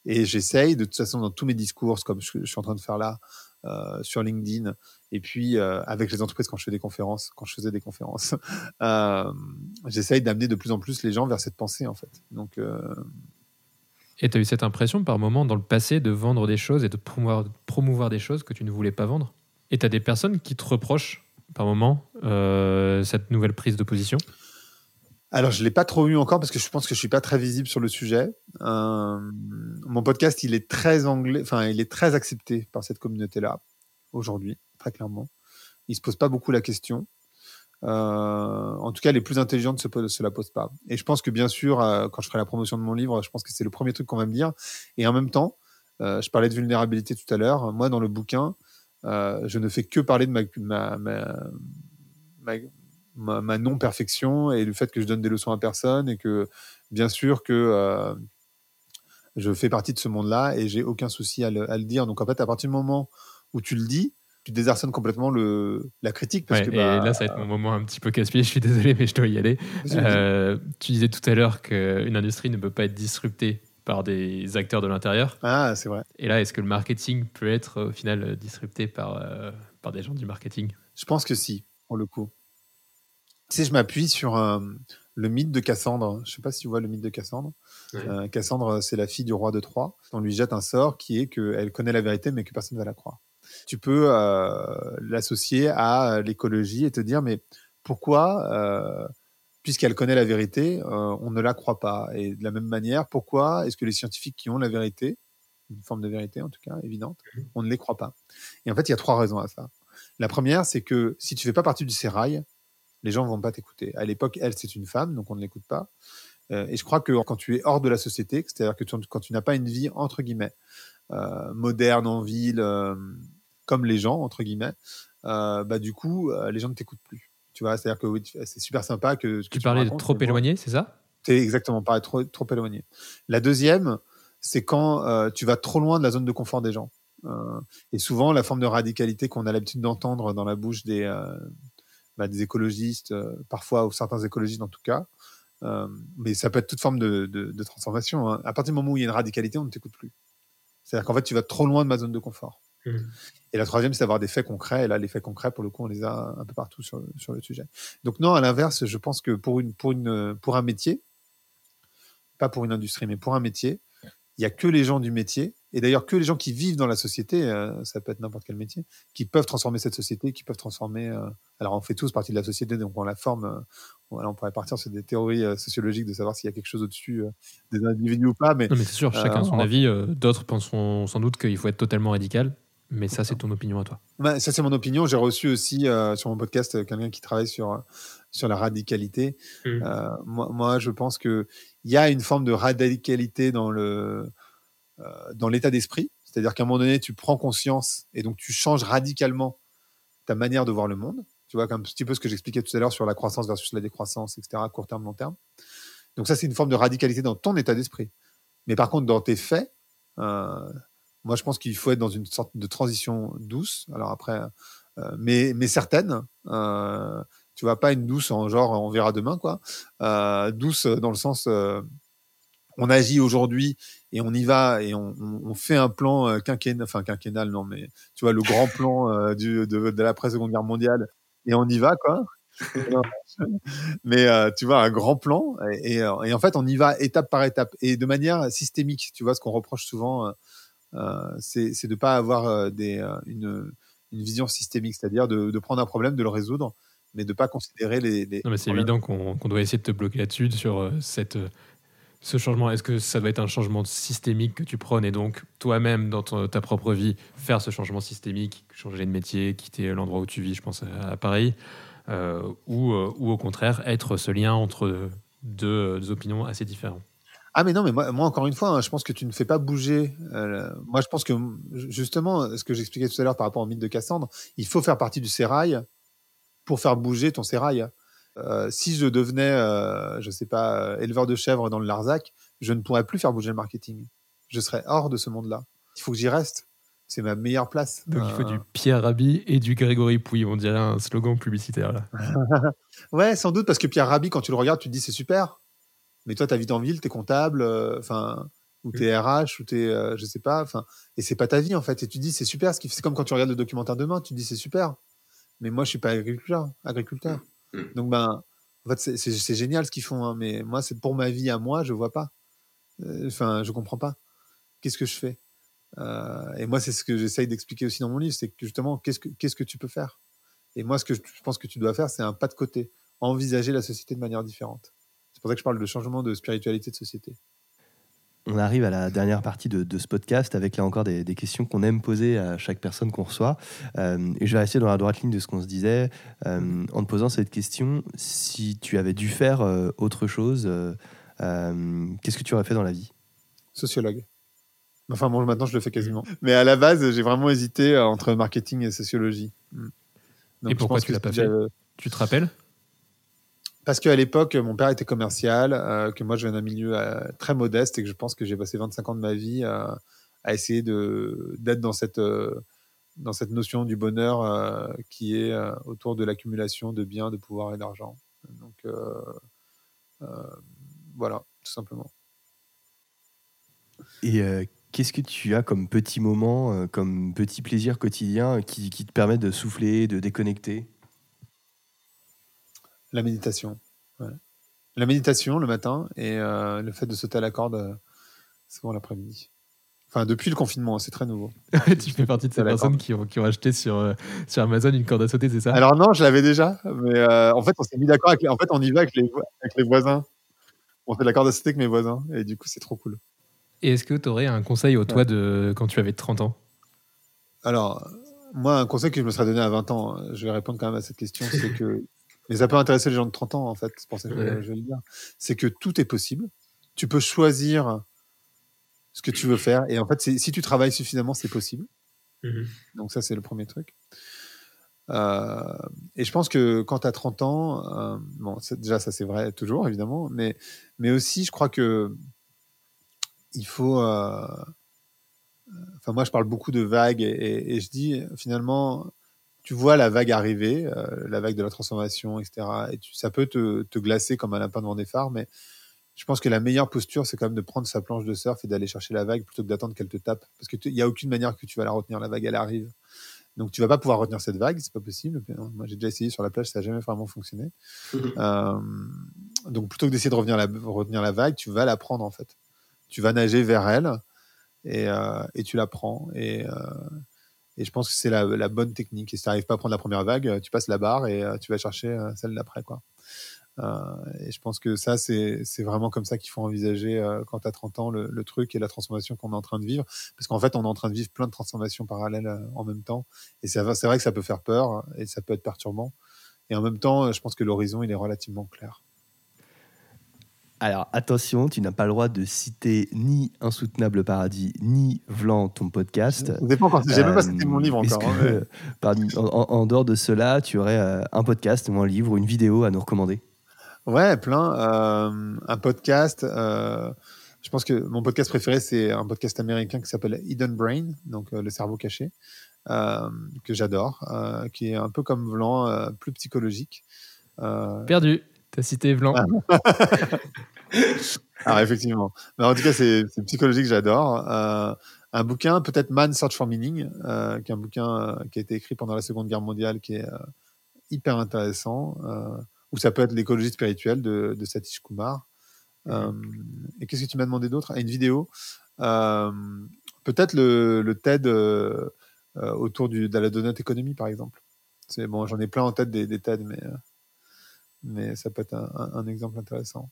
Speaker 1: et j'essaye de toute façon dans tous mes discours, comme je, suis en train de faire là, euh, sur LinkedIn, et puis euh, avec les entreprises quand je fais des conférences, quand je faisais des conférences, euh, j'essaye d'amener de plus en plus les gens vers cette pensée en fait. Donc euh,
Speaker 2: Et tu as eu cette impression par moment dans le passé de vendre des choses et de promouvoir, promouvoir des choses que tu ne voulais pas vendre? Et tu as des personnes qui te reprochent par moment euh, cette nouvelle prise de position?
Speaker 1: Alors, je l'ai pas trop eu encore parce que je pense que je suis pas très visible sur le sujet. Euh, mon podcast, il est très anglais, enfin, il est très accepté par cette communauté-là aujourd'hui, très clairement. Ils se posent pas beaucoup la question. Euh, en tout cas, les plus intelligents ne se, la posent pas. Et je pense que bien sûr, quand je ferai la promotion de mon livre, je pense que c'est le premier truc qu'on va me dire. Et en même temps, je parlais de vulnérabilité tout à l'heure. Moi, dans le bouquin, euh, je ne fais que parler de ma, ma, ma, ma, ma- ma non-perfection et le fait que je donne des leçons à personne et que, bien sûr, que euh, je fais partie de ce monde-là et j'ai aucun souci à le, à le dire. Donc, en fait, à partir du moment où tu le dis, tu désarçonnes complètement le, la critique. Parce
Speaker 2: Ouais,
Speaker 1: que,
Speaker 2: Et
Speaker 1: bah,
Speaker 2: là, ça va être mon moment un petit peu casse-pied, je suis désolé, mais je dois y aller. Euh, tu disais tout à l'heure qu'une industrie ne peut pas être disruptée par des acteurs de l'intérieur.
Speaker 1: Ah, c'est vrai.
Speaker 2: Et là, est-ce que le marketing peut être au final euh, disrupté par, euh, par des gens du marketing?
Speaker 1: Je pense que si, pour le coup. Tu sais, je m'appuie sur euh, le mythe de Cassandre. Je sais pas si tu vois le mythe de Cassandre.
Speaker 5: Ouais.
Speaker 1: Euh, Cassandre, c'est la fille du roi de Troie. On lui jette un sort qui est qu'elle connaît la vérité, mais que personne ne va la croire. Tu peux euh, l'associer à l'écologie et te dire, mais pourquoi, euh, puisqu'elle connaît la vérité, euh, on ne la croit pas Et de la même manière, pourquoi est-ce que les scientifiques qui ont la vérité, une forme de vérité en tout cas, évidente, on ne les croit pas? Et en fait, il y a trois raisons à ça. La première, c'est que si tu fais pas partie du sérail, les gens vont pas t'écouter. À l'époque, elle, c'est une femme, donc on ne l'écoute pas. Euh, et je crois que quand tu es hors de la société, c'est-à-dire que tu- quand tu n'as pas une vie entre guillemets euh, moderne en ville, euh, comme les gens entre guillemets, euh, bah du coup, euh, les gens ne t'écoutent plus. Tu vois, c'est-à-dire que oui, c'est super sympa que
Speaker 2: Tu parlais de trop éloigné, c'est ça?
Speaker 1: T'es exactement pareil, trop, trop éloigné. La deuxième, c'est quand euh, tu vas trop loin de la zone de confort des gens. Euh, et souvent, la forme de radicalité qu'on a l'habitude d'entendre dans la bouche des, euh, bah, des écologistes, parfois, ou certains écologistes en tout cas, mais ça peut être toute forme de, de, de transformation. hein. À partir du moment où il y a une radicalité, on ne t'écoute plus. C'est-à-dire qu'en fait, tu vas trop loin de ma zone de confort. Et la troisième, c'est d'avoir des faits concrets. Et là, les faits concrets, pour le coup, on les a un peu partout sur, sur le sujet. Donc non, à l'inverse, je pense que pour, une, pour, une, pour un métier, pas pour une industrie, mais pour un métier, il n'y a que les gens du métier, et d'ailleurs que les gens qui vivent dans la société, euh, ça peut être n'importe quel métier, qui peuvent transformer cette société, qui peuvent transformer... euh, alors on fait tous partie de la société, donc on la forme. euh, on pourrait partir sur des théories sociologiques de savoir s'il y a quelque chose au-dessus des individus ou pas, mais
Speaker 2: Non, mais c'est sûr, chacun son avis. D'autres penseront sans doute qu'il faut être totalement radical, mais ça, c'est ton opinion à toi.
Speaker 1: Ouais, ça c'est mon opinion. J'ai reçu aussi euh, sur mon podcast euh, quelqu'un qui travaille sur, euh, sur la radicalité. Euh, moi, moi, je pense qu'il y a une forme de radicalité dans le euh, dans l'état d'esprit. C'est-à-dire qu'à un moment donné, tu prends conscience et donc tu changes radicalement ta manière de voir le monde. Tu vois, comme un petit peu ce que j'expliquais tout à l'heure sur la croissance versus la décroissance, etc., court terme, long terme. Donc ça, c'est une forme de radicalité dans ton état d'esprit. Mais par contre, dans tes faits, euh, moi, je pense qu'il faut être dans une sorte de transition douce. Alors après, euh, mais, mais certaine. Euh, tu vois, pas une douce en genre on verra demain, quoi. Euh, douce dans le sens on agit aujourd'hui et on y va et on, on- on fait un plan quinquennal, enfin quinquennal, non, mais tu vois, le grand plan du, de, de l'après-seconde guerre mondiale et on y va, quoi. Mais euh, tu vois, un grand plan et, et, et en fait, on y va étape par étape et de manière systémique. Tu vois, ce qu'on reproche souvent, c'est c'est de pas avoir euh, des, euh, une, une vision systémique, c'est-à-dire de, de prendre un problème, de le résoudre, mais de pas considérer les. les
Speaker 2: Non, mais c'est évident qu'on doit essayer de te bloquer là-dessus, sur euh, cette, euh, ce changement. Est-ce que ça doit être un changement systémique que tu prônes et donc toi-même, dans ton- ta propre vie, faire ce changement systémique, changer de métier, quitter l'endroit où tu vis, je pense à, à Paris, euh, ou, euh, ou au contraire, être ce lien entre deux, deux opinions assez différentes
Speaker 1: Ah mais non, mais moi, moi encore une fois, hein, je pense que tu ne fais pas bouger. euh, moi, je pense que justement, ce que j'expliquais tout à l'heure par rapport au mythe de Cassandre, il faut faire partie du sérail pour faire bouger ton sérail. Euh, si je devenais, euh, je sais pas, euh, éleveur de chèvres dans le Larzac, je ne pourrais plus faire bouger le marketing. Je serais hors de ce monde-là. Il faut que j'y reste. C'est ma meilleure place.
Speaker 2: Donc il faut du Pierre Rabhi et du Grégory Pouy, on dirait un slogan publicitaire là.
Speaker 1: Ouais, sans doute, parce que Pierre Rabhi, quand tu le regardes, tu te dis c'est super. Mais toi, tu habites en ville, tu es comptable, euh, enfin, ou tu es RH, ou tu es, euh, je sais pas, enfin, et c'est pas ta vie en fait. Et tu dis c'est super. ce qui- C'est comme quand tu regardes le documentaire demain, tu te dis c'est super. Mais moi, je suis pas agriculteur. agriculteur.
Speaker 5: Mm.
Speaker 1: Donc, ben, en fait, c'est- génial ce qu'ils font, hein, mais moi, c'est pour ma vie à moi, je vois pas. Euh, Enfin, je comprends pas. Qu'est-ce que je fais? Euh, Et moi, c'est ce que j'essaye d'expliquer aussi dans mon livre, c'est que justement, qu'est-ce que qu'est-ce que tu peux faire? Et moi, ce que je pense que tu dois faire, c'est un pas de côté envisager la société de manière différente. C'est pour ça que je parle de changement de spiritualité de société.
Speaker 3: On arrive à la dernière partie de, de ce podcast avec là encore des, des questions qu'on aime poser à chaque personne qu'on reçoit. Euh, et je vais rester dans la droite ligne de ce qu'on se disait euh, en te posant cette question. Si tu avais dû faire euh, autre chose, euh, euh, qu'est-ce que tu aurais fait dans la vie?
Speaker 1: Sociologue. Enfin bon, maintenant je le fais quasiment. Mais à la base, j'ai vraiment hésité entre marketing et sociologie. Mm. Donc,
Speaker 2: Et pourquoi tu l'as pas fait? Tu te rappelles?
Speaker 1: Parce qu'à l'époque, mon père était commercial, euh, que moi je viens d'un milieu euh, très modeste et que je pense que j'ai passé 25 ans de ma vie euh, à essayer d'être dans cette notion du bonheur qui est autour de l'accumulation de biens, de pouvoir et d'argent. Donc voilà, tout simplement.
Speaker 3: Et qu'est-ce que tu as comme petit moment, comme petit plaisir quotidien qui, qui te permet de souffler, de déconnecter?
Speaker 1: La méditation. ouais. La méditation le matin et euh, le fait de sauter à la corde euh, souvent l'après-midi. Enfin, depuis le confinement, c'est très nouveau.
Speaker 2: Tu fais partie de ces personnes qui ont, qui ont acheté sur, euh, sur Amazon une corde à sauter, c'est ça?
Speaker 1: Alors non, je l'avais déjà, mais euh, en fait, on s'est mis d'accord avec les... En fait, on y va avec les, avec les voisins. On fait de la corde à sauter avec mes voisins et du coup, c'est trop cool.
Speaker 2: Et est-ce que tu aurais un conseil au toi de quand tu avais 30 ans?
Speaker 1: Alors, moi, un conseil que je me serais donné à 20 ans, je vais répondre quand même à cette question, c'est que, mais ça peut intéresser les gens de 30 ans, en fait, c'est pour ça que je,
Speaker 5: Ouais.
Speaker 1: je vais le dire, c'est que tout est possible. Tu peux choisir ce que tu veux faire, et en fait, si tu travailles suffisamment, c'est possible.
Speaker 5: Mhm.
Speaker 1: Donc ça, c'est le premier truc. Euh, et je pense que quand tu as 30 ans, euh, bon, déjà ça c'est vrai toujours évidemment, mais, mais aussi je crois que il faut, euh, enfin moi je parle beaucoup de vagues et, et- et je dis finalement tu vois la vague arriver, euh, la vague de la transformation, etc. Et tu, ça peut te, te glacer comme un lapin devant des phares, mais je pense que la meilleure posture, c'est quand même de prendre sa planche de surf et d'aller chercher la vague plutôt que d'attendre qu'elle te tape. Parce qu'il n'y a aucune manière que tu vas la retenir, la vague, elle arrive. Donc tu vas pas pouvoir retenir cette vague, c'est pas possible. Moi j'ai déjà essayé sur la plage, ça n'a jamais vraiment fonctionné. Euh, donc plutôt que d'essayer de revenir la, retenir la vague, tu vas la prendre en fait. Tu vas nager vers elle et, euh, et tu la prends. Et, et je pense que c'est la, bonne technique. Et si tu n'arrives pas à prendre la première vague, tu passes la barre et euh, tu vas chercher euh, celle d'après. quoi. Euh, et je pense que ça, c'est vraiment comme ça qu'il faut envisager euh, quand tu as 30 ans le, truc et la transformation qu'on est en train de vivre. Parce qu'en fait, on est en train de vivre plein de transformations parallèles euh, en même temps. Et c'est vrai que ça peut faire peur et ça peut être perturbant. Et en même temps, euh, je pense que l'horizon, il est relativement clair.
Speaker 3: Alors attention, tu n'as pas le droit de citer ni Insoutenable Paradis, ni Vlan, ton podcast.
Speaker 1: Ça dépend encore. J'ai même pas cité mon
Speaker 3: Euh,
Speaker 1: livre encore.
Speaker 3: que,
Speaker 1: hein,
Speaker 3: en, en- en dehors de cela, tu aurais euh, un podcast ou un livre ou une vidéo à nous recommander?
Speaker 1: Ouais, plein. Euh, un podcast. euh, je pense que mon podcast préféré, c'est un podcast américain qui s'appelle Hidden Brain, donc euh, le cerveau caché, euh, que j'adore, euh, qui est un peu comme Vlan, euh, plus psychologique. Euh,
Speaker 2: Perdu. T'as cité Blanc.
Speaker 1: Ah. alors effectivement. Mais en tout cas, c'est psychologique, j'adore. Euh, un bouquin, peut-être Man Search for Meaning, euh, qui est un bouquin euh, qui a été écrit pendant la Seconde Guerre mondiale, qui est hyper intéressant. Ou ça peut être l'écologie spirituelle de, de Satish Kumar. Euh, et qu'est-ce que tu m'as demandé d'autre? Ah, Une vidéo. Peut-être le, le TED autour du, de la donut économie, par exemple. Bon, j'en ai plein en tête des, des TED, mais, mais ça peut être un, un- un exemple intéressant.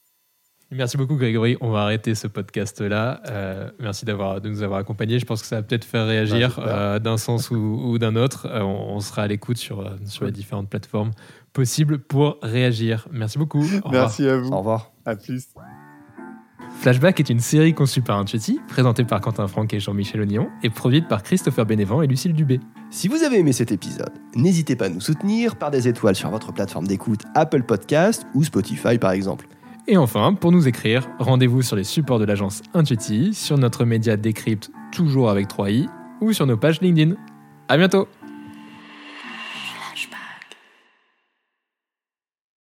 Speaker 2: Merci beaucoup Grégory. On va arrêter ce podcast-là. Euh, merci d'avoir de nous avoir accompagnés. Je pense que ça va peut-être faire réagir
Speaker 1: super.
Speaker 2: euh, d'un sens ou, ou d'un autre. Euh, on, on sera à l'écoute sur, sur les différentes plateformes possibles pour réagir. Merci beaucoup. Au revoir.
Speaker 1: Merci à vous.
Speaker 3: Au revoir.
Speaker 1: À plus.
Speaker 2: Flashback est une série conçue par Intuiti, présentée par Quentin Franck et Jean-Michel Ognon et produite par Christopher Bénévent et Lucille Dubé.
Speaker 3: Si vous avez aimé cet épisode, n'hésitez pas à nous soutenir par des étoiles sur votre plateforme d'écoute Apple Podcast ou Spotify par exemple.
Speaker 2: Et enfin, pour nous écrire, rendez-vous sur les supports de l'agence Intuiti, sur notre média Décrypte, toujours avec 3i, ou sur nos pages LinkedIn. À bientôt!